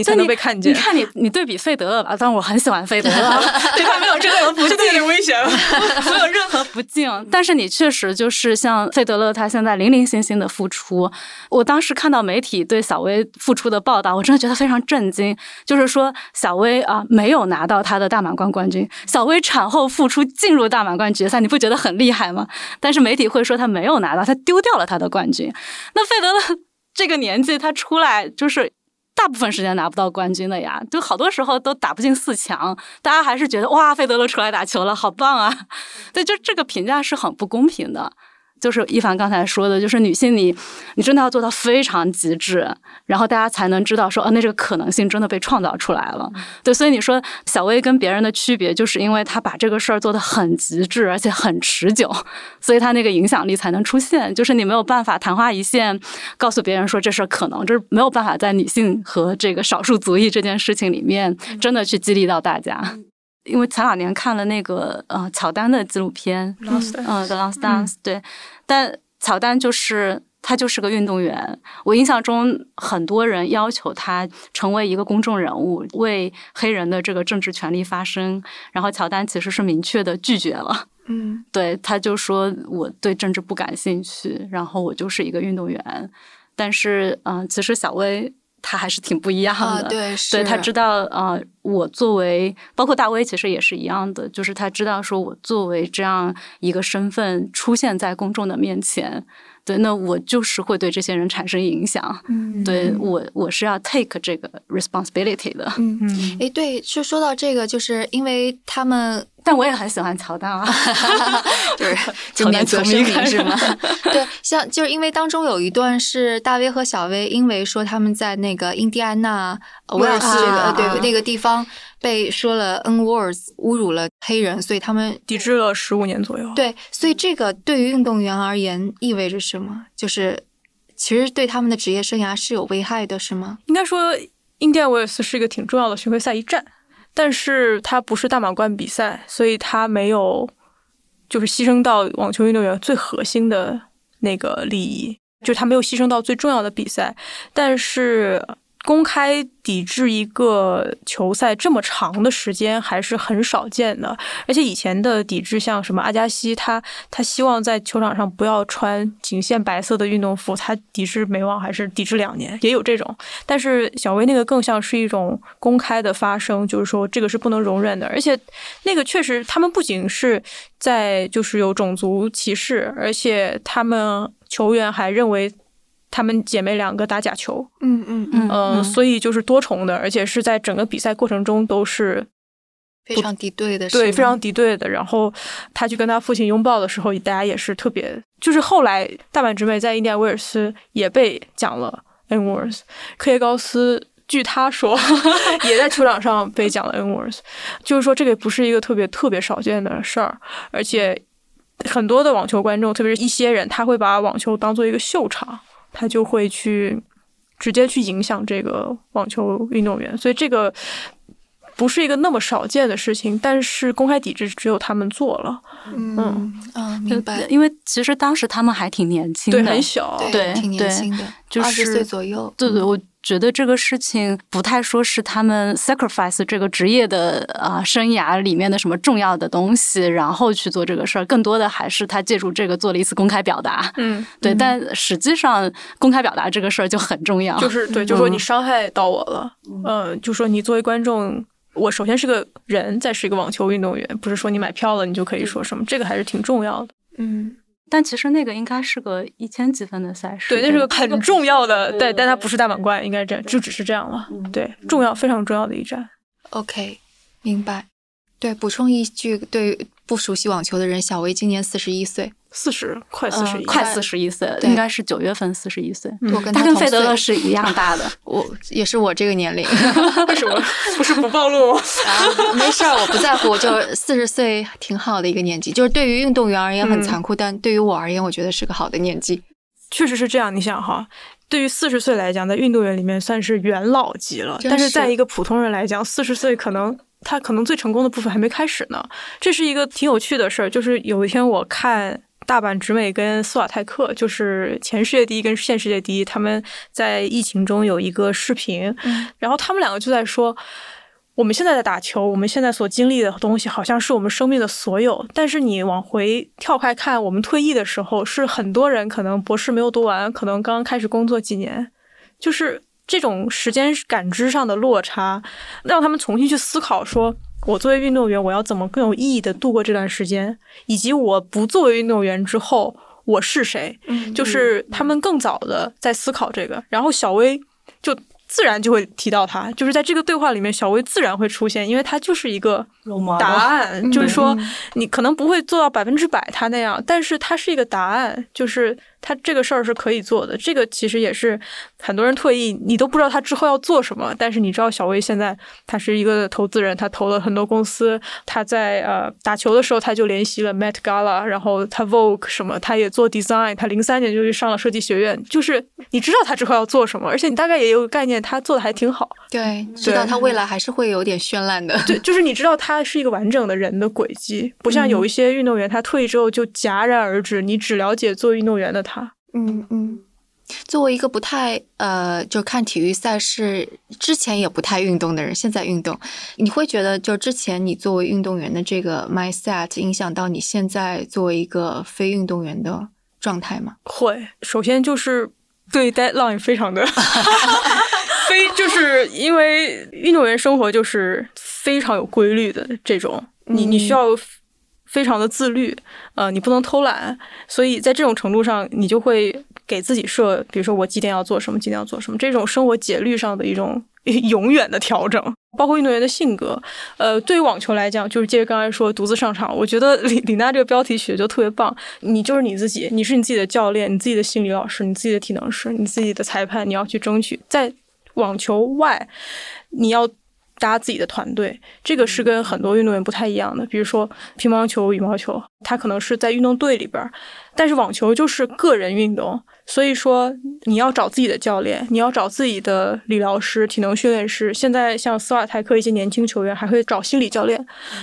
你才能被看见。你看你，你对比费德勒吧，当然我很喜欢费德勒，对他没有任何不敬，有点危险，没有任何不敬。但是你确实就是像费德勒，他现在零零星星的复出。我当时看到媒体对小薇复出的报道，我真的觉得非常震惊。就是说小薇啊，没有拿到他的大满贯冠军，小薇产后复出进入大满贯决赛，你不觉得很厉害吗？但是媒体会说他没有拿到，他丢掉了他的冠军。那费德勒这个年纪，他出来就是。大部分时间拿不到冠军的呀，就好多时候都打不进四强，大家还是觉得哇，费德勒出来打球了，好棒啊！对，就这个评价是很不公平的。就是一凡刚才说的，就是女性，你你真的要做到非常极致，然后大家才能知道说，哦，那这个可能性真的被创造出来了。对，所以你说小薇跟别人的区别，就是因为她把这个事儿做的很极致，而且很持久，所以她那个影响力才能出现。就是你没有办法昙花一现，告诉别人说这事儿可能，就是没有办法在女性和这个少数族裔这件事情里面真的去激励到大家。因为前两年看了那个呃乔丹的纪录片，嗯，The Last Dance，对，但乔丹就是他就是个运动员。我印象中很多人要求他成为一个公众人物，为黑人的这个政治权利发声，然后乔丹其实是明确的拒绝了。嗯，对，他就说我对政治不感兴趣，然后我就是一个运动员。但是嗯，其实小薇。他还是挺不一样的，对，对他知道，呃，我作为包括大威，其实也是一样的，就是他知道，说我作为这样一个身份出现在公众的面前。对，那我就是会对这些人产生影响。嗯，对我我是要 take 这个 responsibility 的。嗯嗯，哎，对，就说到这个，就是因为他们，但我也很喜欢乔丹啊 就是经典球迷是吗？对，像就是因为当中有一段是大威和小威，因为说他们在那个印第安纳威尔斯这个对那个地方。被说了 n words，侮辱了黑人，所以他们抵制了十五年左右。对，所以这个对于运动员而言意味着什么？就是其实对他们的职业生涯是有危害的，是吗？应该说，印第安维尔斯是一个挺重要的巡回赛一站，但是它不是大满贯比赛，所以它没有就是牺牲到网球运动员最核心的那个利益，就是他没有牺牲到最重要的比赛，但是。公开抵制一个球赛这么长的时间还是很少见的，而且以前的抵制，像什么阿加西，他他希望在球场上不要穿仅限白色的运动服，他抵制美网还是抵制两年，也有这种。但是小威那个更像是一种公开的发声，就是说这个是不能容忍的，而且那个确实，他们不仅是在就是有种族歧视，而且他们球员还认为。她们姐妹两个打假球，嗯嗯嗯，嗯，所以就是多重的，而且是在整个比赛过程中都是非常敌对的，对，非常敌对的。然后她去跟她父亲拥抱的时候，大家也是特别，就是后来大阪直美在印第安威尔斯也被讲了 N words，科耶高斯据他说 也在球场上被讲了 N words，就是说这个不是一个特别特别少见的事儿，而且很多的网球观众，特别是一些人，他会把网球当做一个秀场。他就会去直接去影响这个网球运动员，所以这个不是一个那么少见的事情。但是公开抵制只有他们做了，嗯嗯，明白。因为其实当时他们还挺年轻的，对，很小，对，挺年轻的，就是二十岁左右。对对，我。觉得这个事情不太说是他们 sacrifice 这个职业的啊生涯里面的什么重要的东西，然后去做这个事儿，更多的还是他借助这个做了一次公开表达。嗯，对，但实际上公开表达这个事儿就很重要。就是对，就说你伤害到我了，嗯，就说你作为观众，我首先是个人，再是一个网球运动员，不是说你买票了你就可以说什么，这个还是挺重要的。嗯。但其实那个应该是个一千积分的赛事，对，那是个很重要的，对，但它不是大满贯，应该这样就只是这样了，对，重要非常重要的一站。OK，明白。对，补充一句，对不熟悉网球的人，小薇今年四十一岁。四十，快四十一，快四十一岁，应该是九月份四十一岁。我跟他跟费德勒是一样 大的，我也是我这个年龄。为什么？不是不暴露 啊？没事儿，我不在乎。就四十岁挺好的一个年纪，就是对于运动员而言很残酷，但对于我而言，我觉得是个好的年纪。确实是这样。你想哈，对于四十岁来讲，在运动员里面算是元老级了，但是在一个普通人来讲，四十岁可能他可能最成功的部分还没开始呢。这是一个挺有趣的事儿，就是有一天我看。大阪直美跟斯瓦泰克就是前世界第一跟现世界第一，他们在疫情中有一个视频，然后他们两个就在说，我们现在在打球，我们现在所经历的东西好像是我们生命的所有，但是你往回跳开看，我们退役的时候是很多人可能博士没有读完，可能刚刚开始工作几年，就是这种时间感知上的落差，让他们重新去思考说。我作为运动员，我要怎么更有意义的度过这段时间？以及我不作为运动员之后，我是谁？就是他们更早的在思考这个。然后小薇就自然就会提到他，就是在这个对话里面，小薇自然会出现，因为他就是一个答案。就是说，你可能不会做到百分之百他那样，但是他是一个答案，就是。他这个事儿是可以做的，这个其实也是很多人退役，你都不知道他之后要做什么。但是你知道，小薇现在他是一个投资人，他投了很多公司。他在呃打球的时候，他就联系了 Met Gala，然后他 Vogue 什么，他也做 design。他零三年就去上了设计学院，就是你知道他之后要做什么，而且你大概也有个概念，他做的还挺好。对，知道他未来还是会有点绚烂的。对，就是你知道他是一个完整的人的轨迹，不像有一些运动员，他退役之后就戛然而止，你只了解做运动员的他。嗯嗯，作为一个不太呃，就看体育赛事之前也不太运动的人，现在运动，你会觉得就之前你作为运动员的这个 mindset 影响到你现在作为一个非运动员的状态吗？会，首先就是对 deadline 非常的 非，就是因为运动员生活就是非常有规律的这种，你你需要。非常的自律，呃，你不能偷懒，所以在这种程度上，你就会给自己设，比如说我几点要做什么，几点要做什么，这种生活节律上的一种永远的调整。包括运动员的性格，呃，对于网球来讲，就是接着刚才说独自上场，我觉得李李娜这个标题取的就特别棒，你就是你自己，你是你自己的教练，你自己的心理老师，你自己的体能师，你自己的裁判，你要去争取在网球外，你要。搭自己的团队，这个是跟很多运动员不太一样的。比如说乒乓球、羽毛球，他可能是在运动队里边，但是网球就是个人运动，所以说你要找自己的教练，你要找自己的理疗师、体能训练师。现在像斯瓦泰克一些年轻球员还会找心理教练，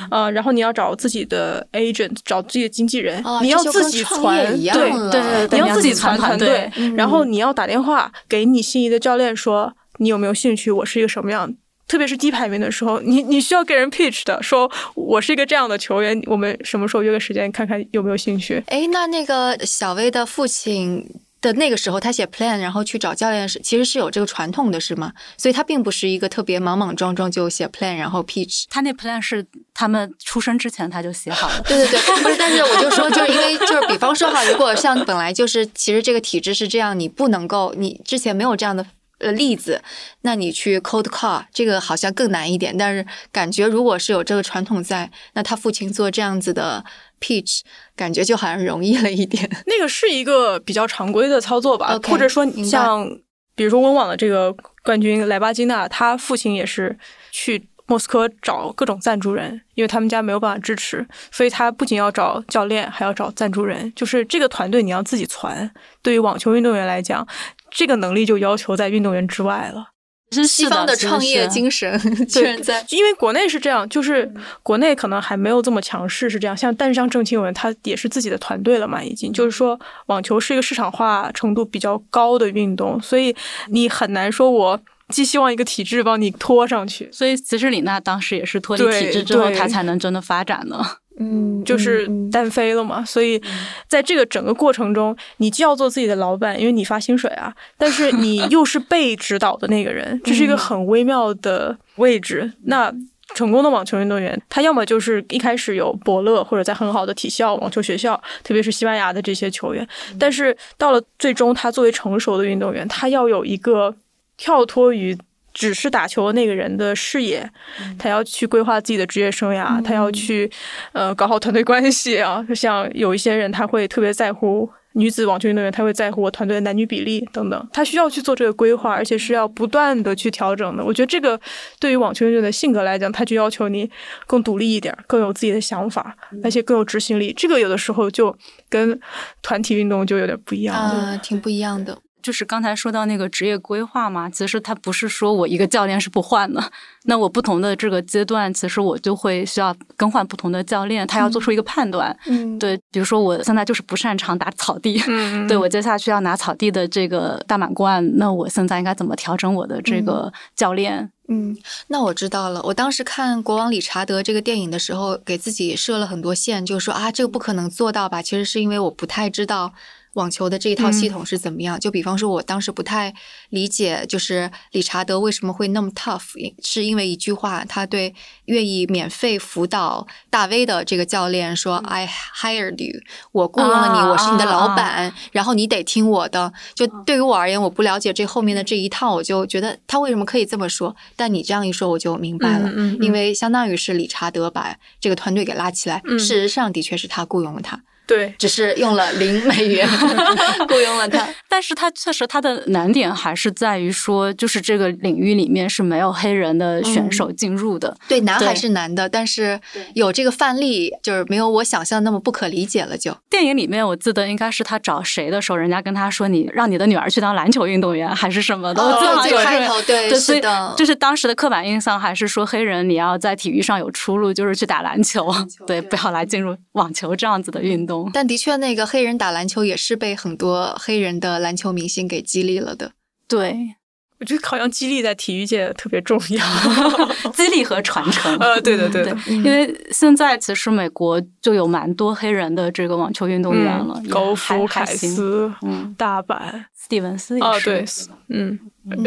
啊，然后你要找自己的 agent，找自己的经纪人，你要自己传，对对对，你要自己传团队，然后你要打电话给你心仪的教练说。你有没有兴趣？我是一个什么样？特别是低排名的时候，你你需要给人 pitch 的，说我是一个这样的球员，我们什么时候约个时间看看有没有兴趣？哎，那那个小薇的父亲。的那个时候，他写 plan，然后去找教练是其实是有这个传统的，是吗？所以他并不是一个特别莽莽撞撞就写 plan，然后 pitch。他那 plan 是他们出生之前他就写好了。对对对，不是，但是我就说，就是因为就是比方说哈，如果像本来就是其实这个体制是这样，你不能够，你之前没有这样的呃例子，那你去 cold call 这个好像更难一点。但是感觉如果是有这个传统在，那他父亲做这样子的。pitch，感觉就好像容易了一点，那个是一个比较常规的操作吧，或者说像比如说温网的这个冠军莱巴金娜，他父亲也是去莫斯科找各种赞助人，因为他们家没有办法支持，所以他不仅要找教练，还要找赞助人，就是这个团队你要自己攒。对于网球运动员来讲，这个能力就要求在运动员之外了。是西方的创业精神，对，在因为国内是这样，就是国内可能还没有这么强势，是这样。像但是像郑钦文，他也是自己的团队了嘛，已经就是说，网球是一个市场化程度比较高的运动，所以你很难说我寄希望一个体制帮你拖上去。所以其实李娜当时也是脱离体制之后，她才能真的发展呢。嗯，就是单飞了嘛，所以在这个整个过程中，你既要做自己的老板，因为你发薪水啊，但是你又是被指导的那个人，这是一个很微妙的位置。那成功的网球运动员，他要么就是一开始有伯乐，或者在很好的体校、网球学校，特别是西班牙的这些球员，但是到了最终，他作为成熟的运动员，他要有一个跳脱于。只是打球的那个人的视野，他要去规划自己的职业生涯，他要去呃搞好团队关系啊。就 像有一些人，他会特别在乎女子网球运动员，他会在乎我团队的男女比例等等，他需要去做这个规划，而且是要不断的去调整的。我觉得这个对于网球运动员的性格来讲，他就要求你更独立一点，更有自己的想法，而且更有执行力。这个有的时候就跟团体运动就有点不一样，啊，挺不一样的。就是刚才说到那个职业规划嘛，其实他不是说我一个教练是不换的，那我不同的这个阶段，其实我就会需要更换不同的教练，他要做出一个判断。嗯，对，比如说我现在就是不擅长打草地，对我接下去要拿草地的这个大满贯，那我现在应该怎么调整我的这个教练？嗯，那我知道了。我当时看《国王理查德》这个电影的时候，给自己设了很多线，就说啊，这个不可能做到吧？其实是因为我不太知道。网球的这一套系统是怎么样？就比方说，我当时不太理解，就是理查德为什么会那么 tough，是因为一句话，他对愿意免费辅导大 V 的这个教练说：“I hired you，我雇佣了你，我是你的老板，然后你得听我的。”就对于我而言，我不了解这后面的这一套，我就觉得他为什么可以这么说？但你这样一说，我就明白了，因为相当于是理查德把这个团队给拉起来，事实上的确是他雇佣了他。对，只是用了零美元 雇佣了他，但是他确实他的难点还是在于说，就是这个领域里面是没有黑人的选手进入的。对，难还是难的，但是有这个范例，就是没有我想象那么不可理解了。就电影里面，我记得应该是他找谁的时候，人家跟他说：“你让你的女儿去当篮球运动员，还是什么的。”最开头对，是的，就是当时的刻板印象还是说黑人你要在体育上有出路，就是去打篮球，对，不要来进入网球这样子的运动。但的确，那个黑人打篮球也是被很多黑人的篮球明星给激励了的。对，我觉得好像激励在体育界特别重要，激励和传承。呃，对的，对的。因为现在其实美国就有蛮多黑人的这个网球运动员了，高夫、凯斯、嗯，大阪、斯蒂文斯也是。对，嗯，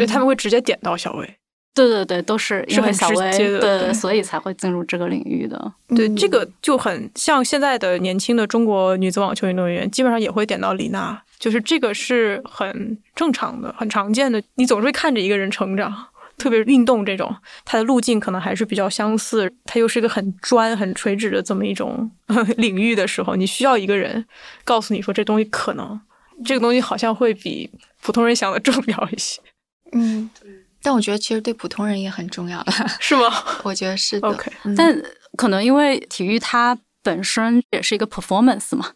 他们会直接点到小威。对对对，都是因为小薇，对，所以才会进入这个领域的。对，这个就很像现在的年轻的中国女子网球运动员，基本上也会点到李娜，就是这个是很正常的、很常见的。你总是会看着一个人成长，特别是运动这种，它的路径可能还是比较相似，它又是一个很专、很垂直的这么一种 领域的时候，你需要一个人告诉你说这东西可能，这个东西好像会比普通人想的重要一些。嗯。但我觉得其实对普通人也很重要了，是吗？我觉得是的。OK，但可能因为体育它本身也是一个 performance 嘛，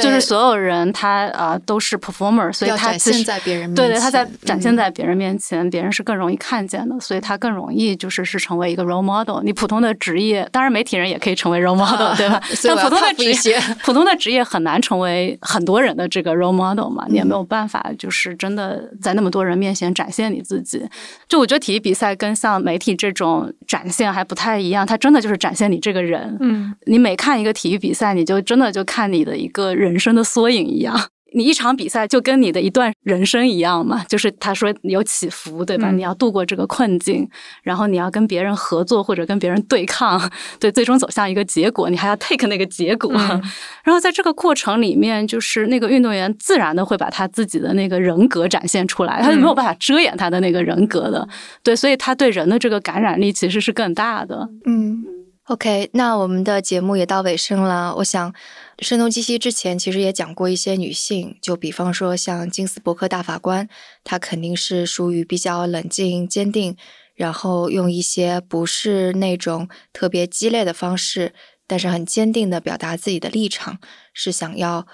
就是所有人他啊都是 performer，所以他展现在别人面前，对对，他在展现在嗯别人面前，别人是更容易看见的，所以他更容易就是是成为一个 role model。你普通的职业，当然媒体人也可以成为 role model，对吧？所以我要但普通的职业，普通的职业很难成为很多人的这个 role model 嘛，你也嗯没有办法，就是真的在那么多人面前展现你自己。就我觉得体育比赛跟像媒体这种展现还不太一样，它真的就是展现你这个人。嗯，你每看一个体育比赛，你就真的就看你的一个人生的缩影一样。你一场比赛就跟你的一段人生一样嘛，就是他说有起伏，对吧？嗯你要度过这个困境，然后你要跟别人合作或者跟别人对抗，对，最终走向一个结果，你还要 take 那个结果。嗯 然后在这个过程里面，就是那个运动员自然的会把他自己的那个人格展现出来，他就没有办法遮掩他的那个人格的，对，所以他对人的这个感染力其实是更大的。嗯，OK，那我们的节目也到尾声了。我想，声东击西之前其实也讲过一些女性，就比方说像金斯伯克大法官，她肯定是属于比较冷静、坚定，然后用一些不是那种特别激烈的方式，但是很坚定的表达自己的立场，是想要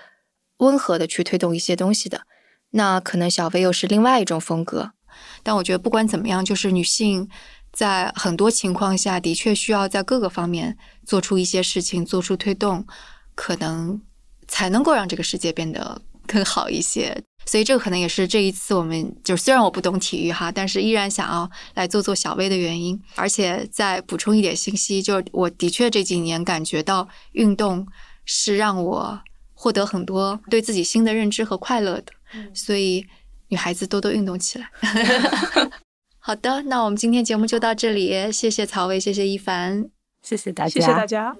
温和的去推动一些东西的。那可能小薇又是另外一种风格，但我觉得不管怎么样，就是女性在很多情况下的确需要在各个方面做出一些事情，做出推动，可能才能够让这个世界变得更好一些。所以这个可能也是这一次我们就虽然我不懂体育哈，但是依然想要来做做小薇的原因。而且再补充一点信息，就是我的确这几年感觉到运动是让我获得很多对自己新的认知和快乐的。所以女孩子多多运动起来。好的，那我们今天节目就到这里，谢谢曹薇，谢谢一凡。谢谢大家，谢谢大家。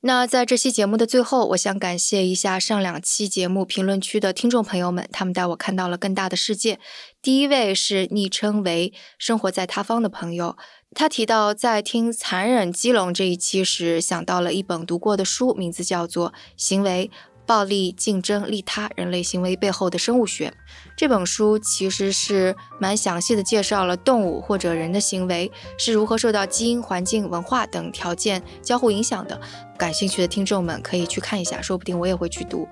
那在这期节目的最后，我想感谢一下上两期节目评论区的听众朋友们，他们带我看到了更大的世界。第一位是昵称为“生活在他方”的朋友，他提到在听《残忍基隆》这一期时，想到了一本读过的书，名字叫做《行为、暴力、竞争、利他：人类行为背后的生物学》。这本书其实是蛮详细的介绍了动物或者人的行为是如何受到基因、环境、文化等条件交互影响的。感兴趣的听众们可以去看一下，说不定我也会去读。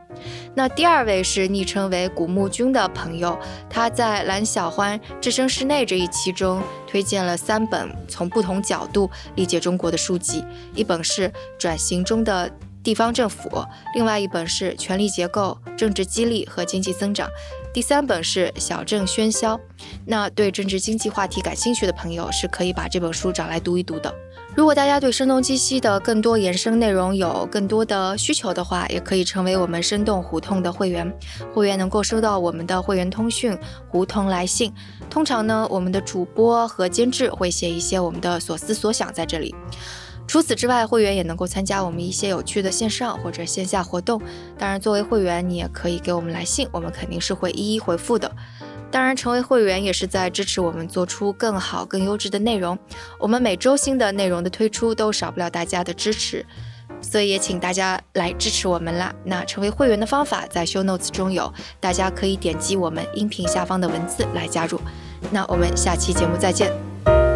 那第二位是昵称为古木君的朋友，他在蓝小欢置身事内这一期中推荐了三本从不同角度理解中国的书籍，一本是《转型中的地方政府》，另外一本是《权力结构、政治激励和经济增长》。第三本是《小镇喧嚣》，那对政治经济话题感兴趣的朋友是可以把这本书找来读一读的。如果大家对声东击西的更多延伸内容有更多的需求的话，也可以成为我们生动胡同的会员。会员能够收到我们的会员通讯、胡同来信。通常呢，我们的主播和监制会写一些我们的所思所想在这里。除此之外，会员也能够参加我们一些有趣的线上或者线下活动。当然，作为会员，你也可以给我们来信，我们肯定是会一一回复的。当然，成为会员也是在支持我们做出更好、更优质的内容。我们每周新的内容的推出都少不了大家的支持，所以也请大家来支持我们啦。那成为会员的方法在 show notes 中有，大家可以点击我们音频下方的文字来加入。那我们下期节目再见。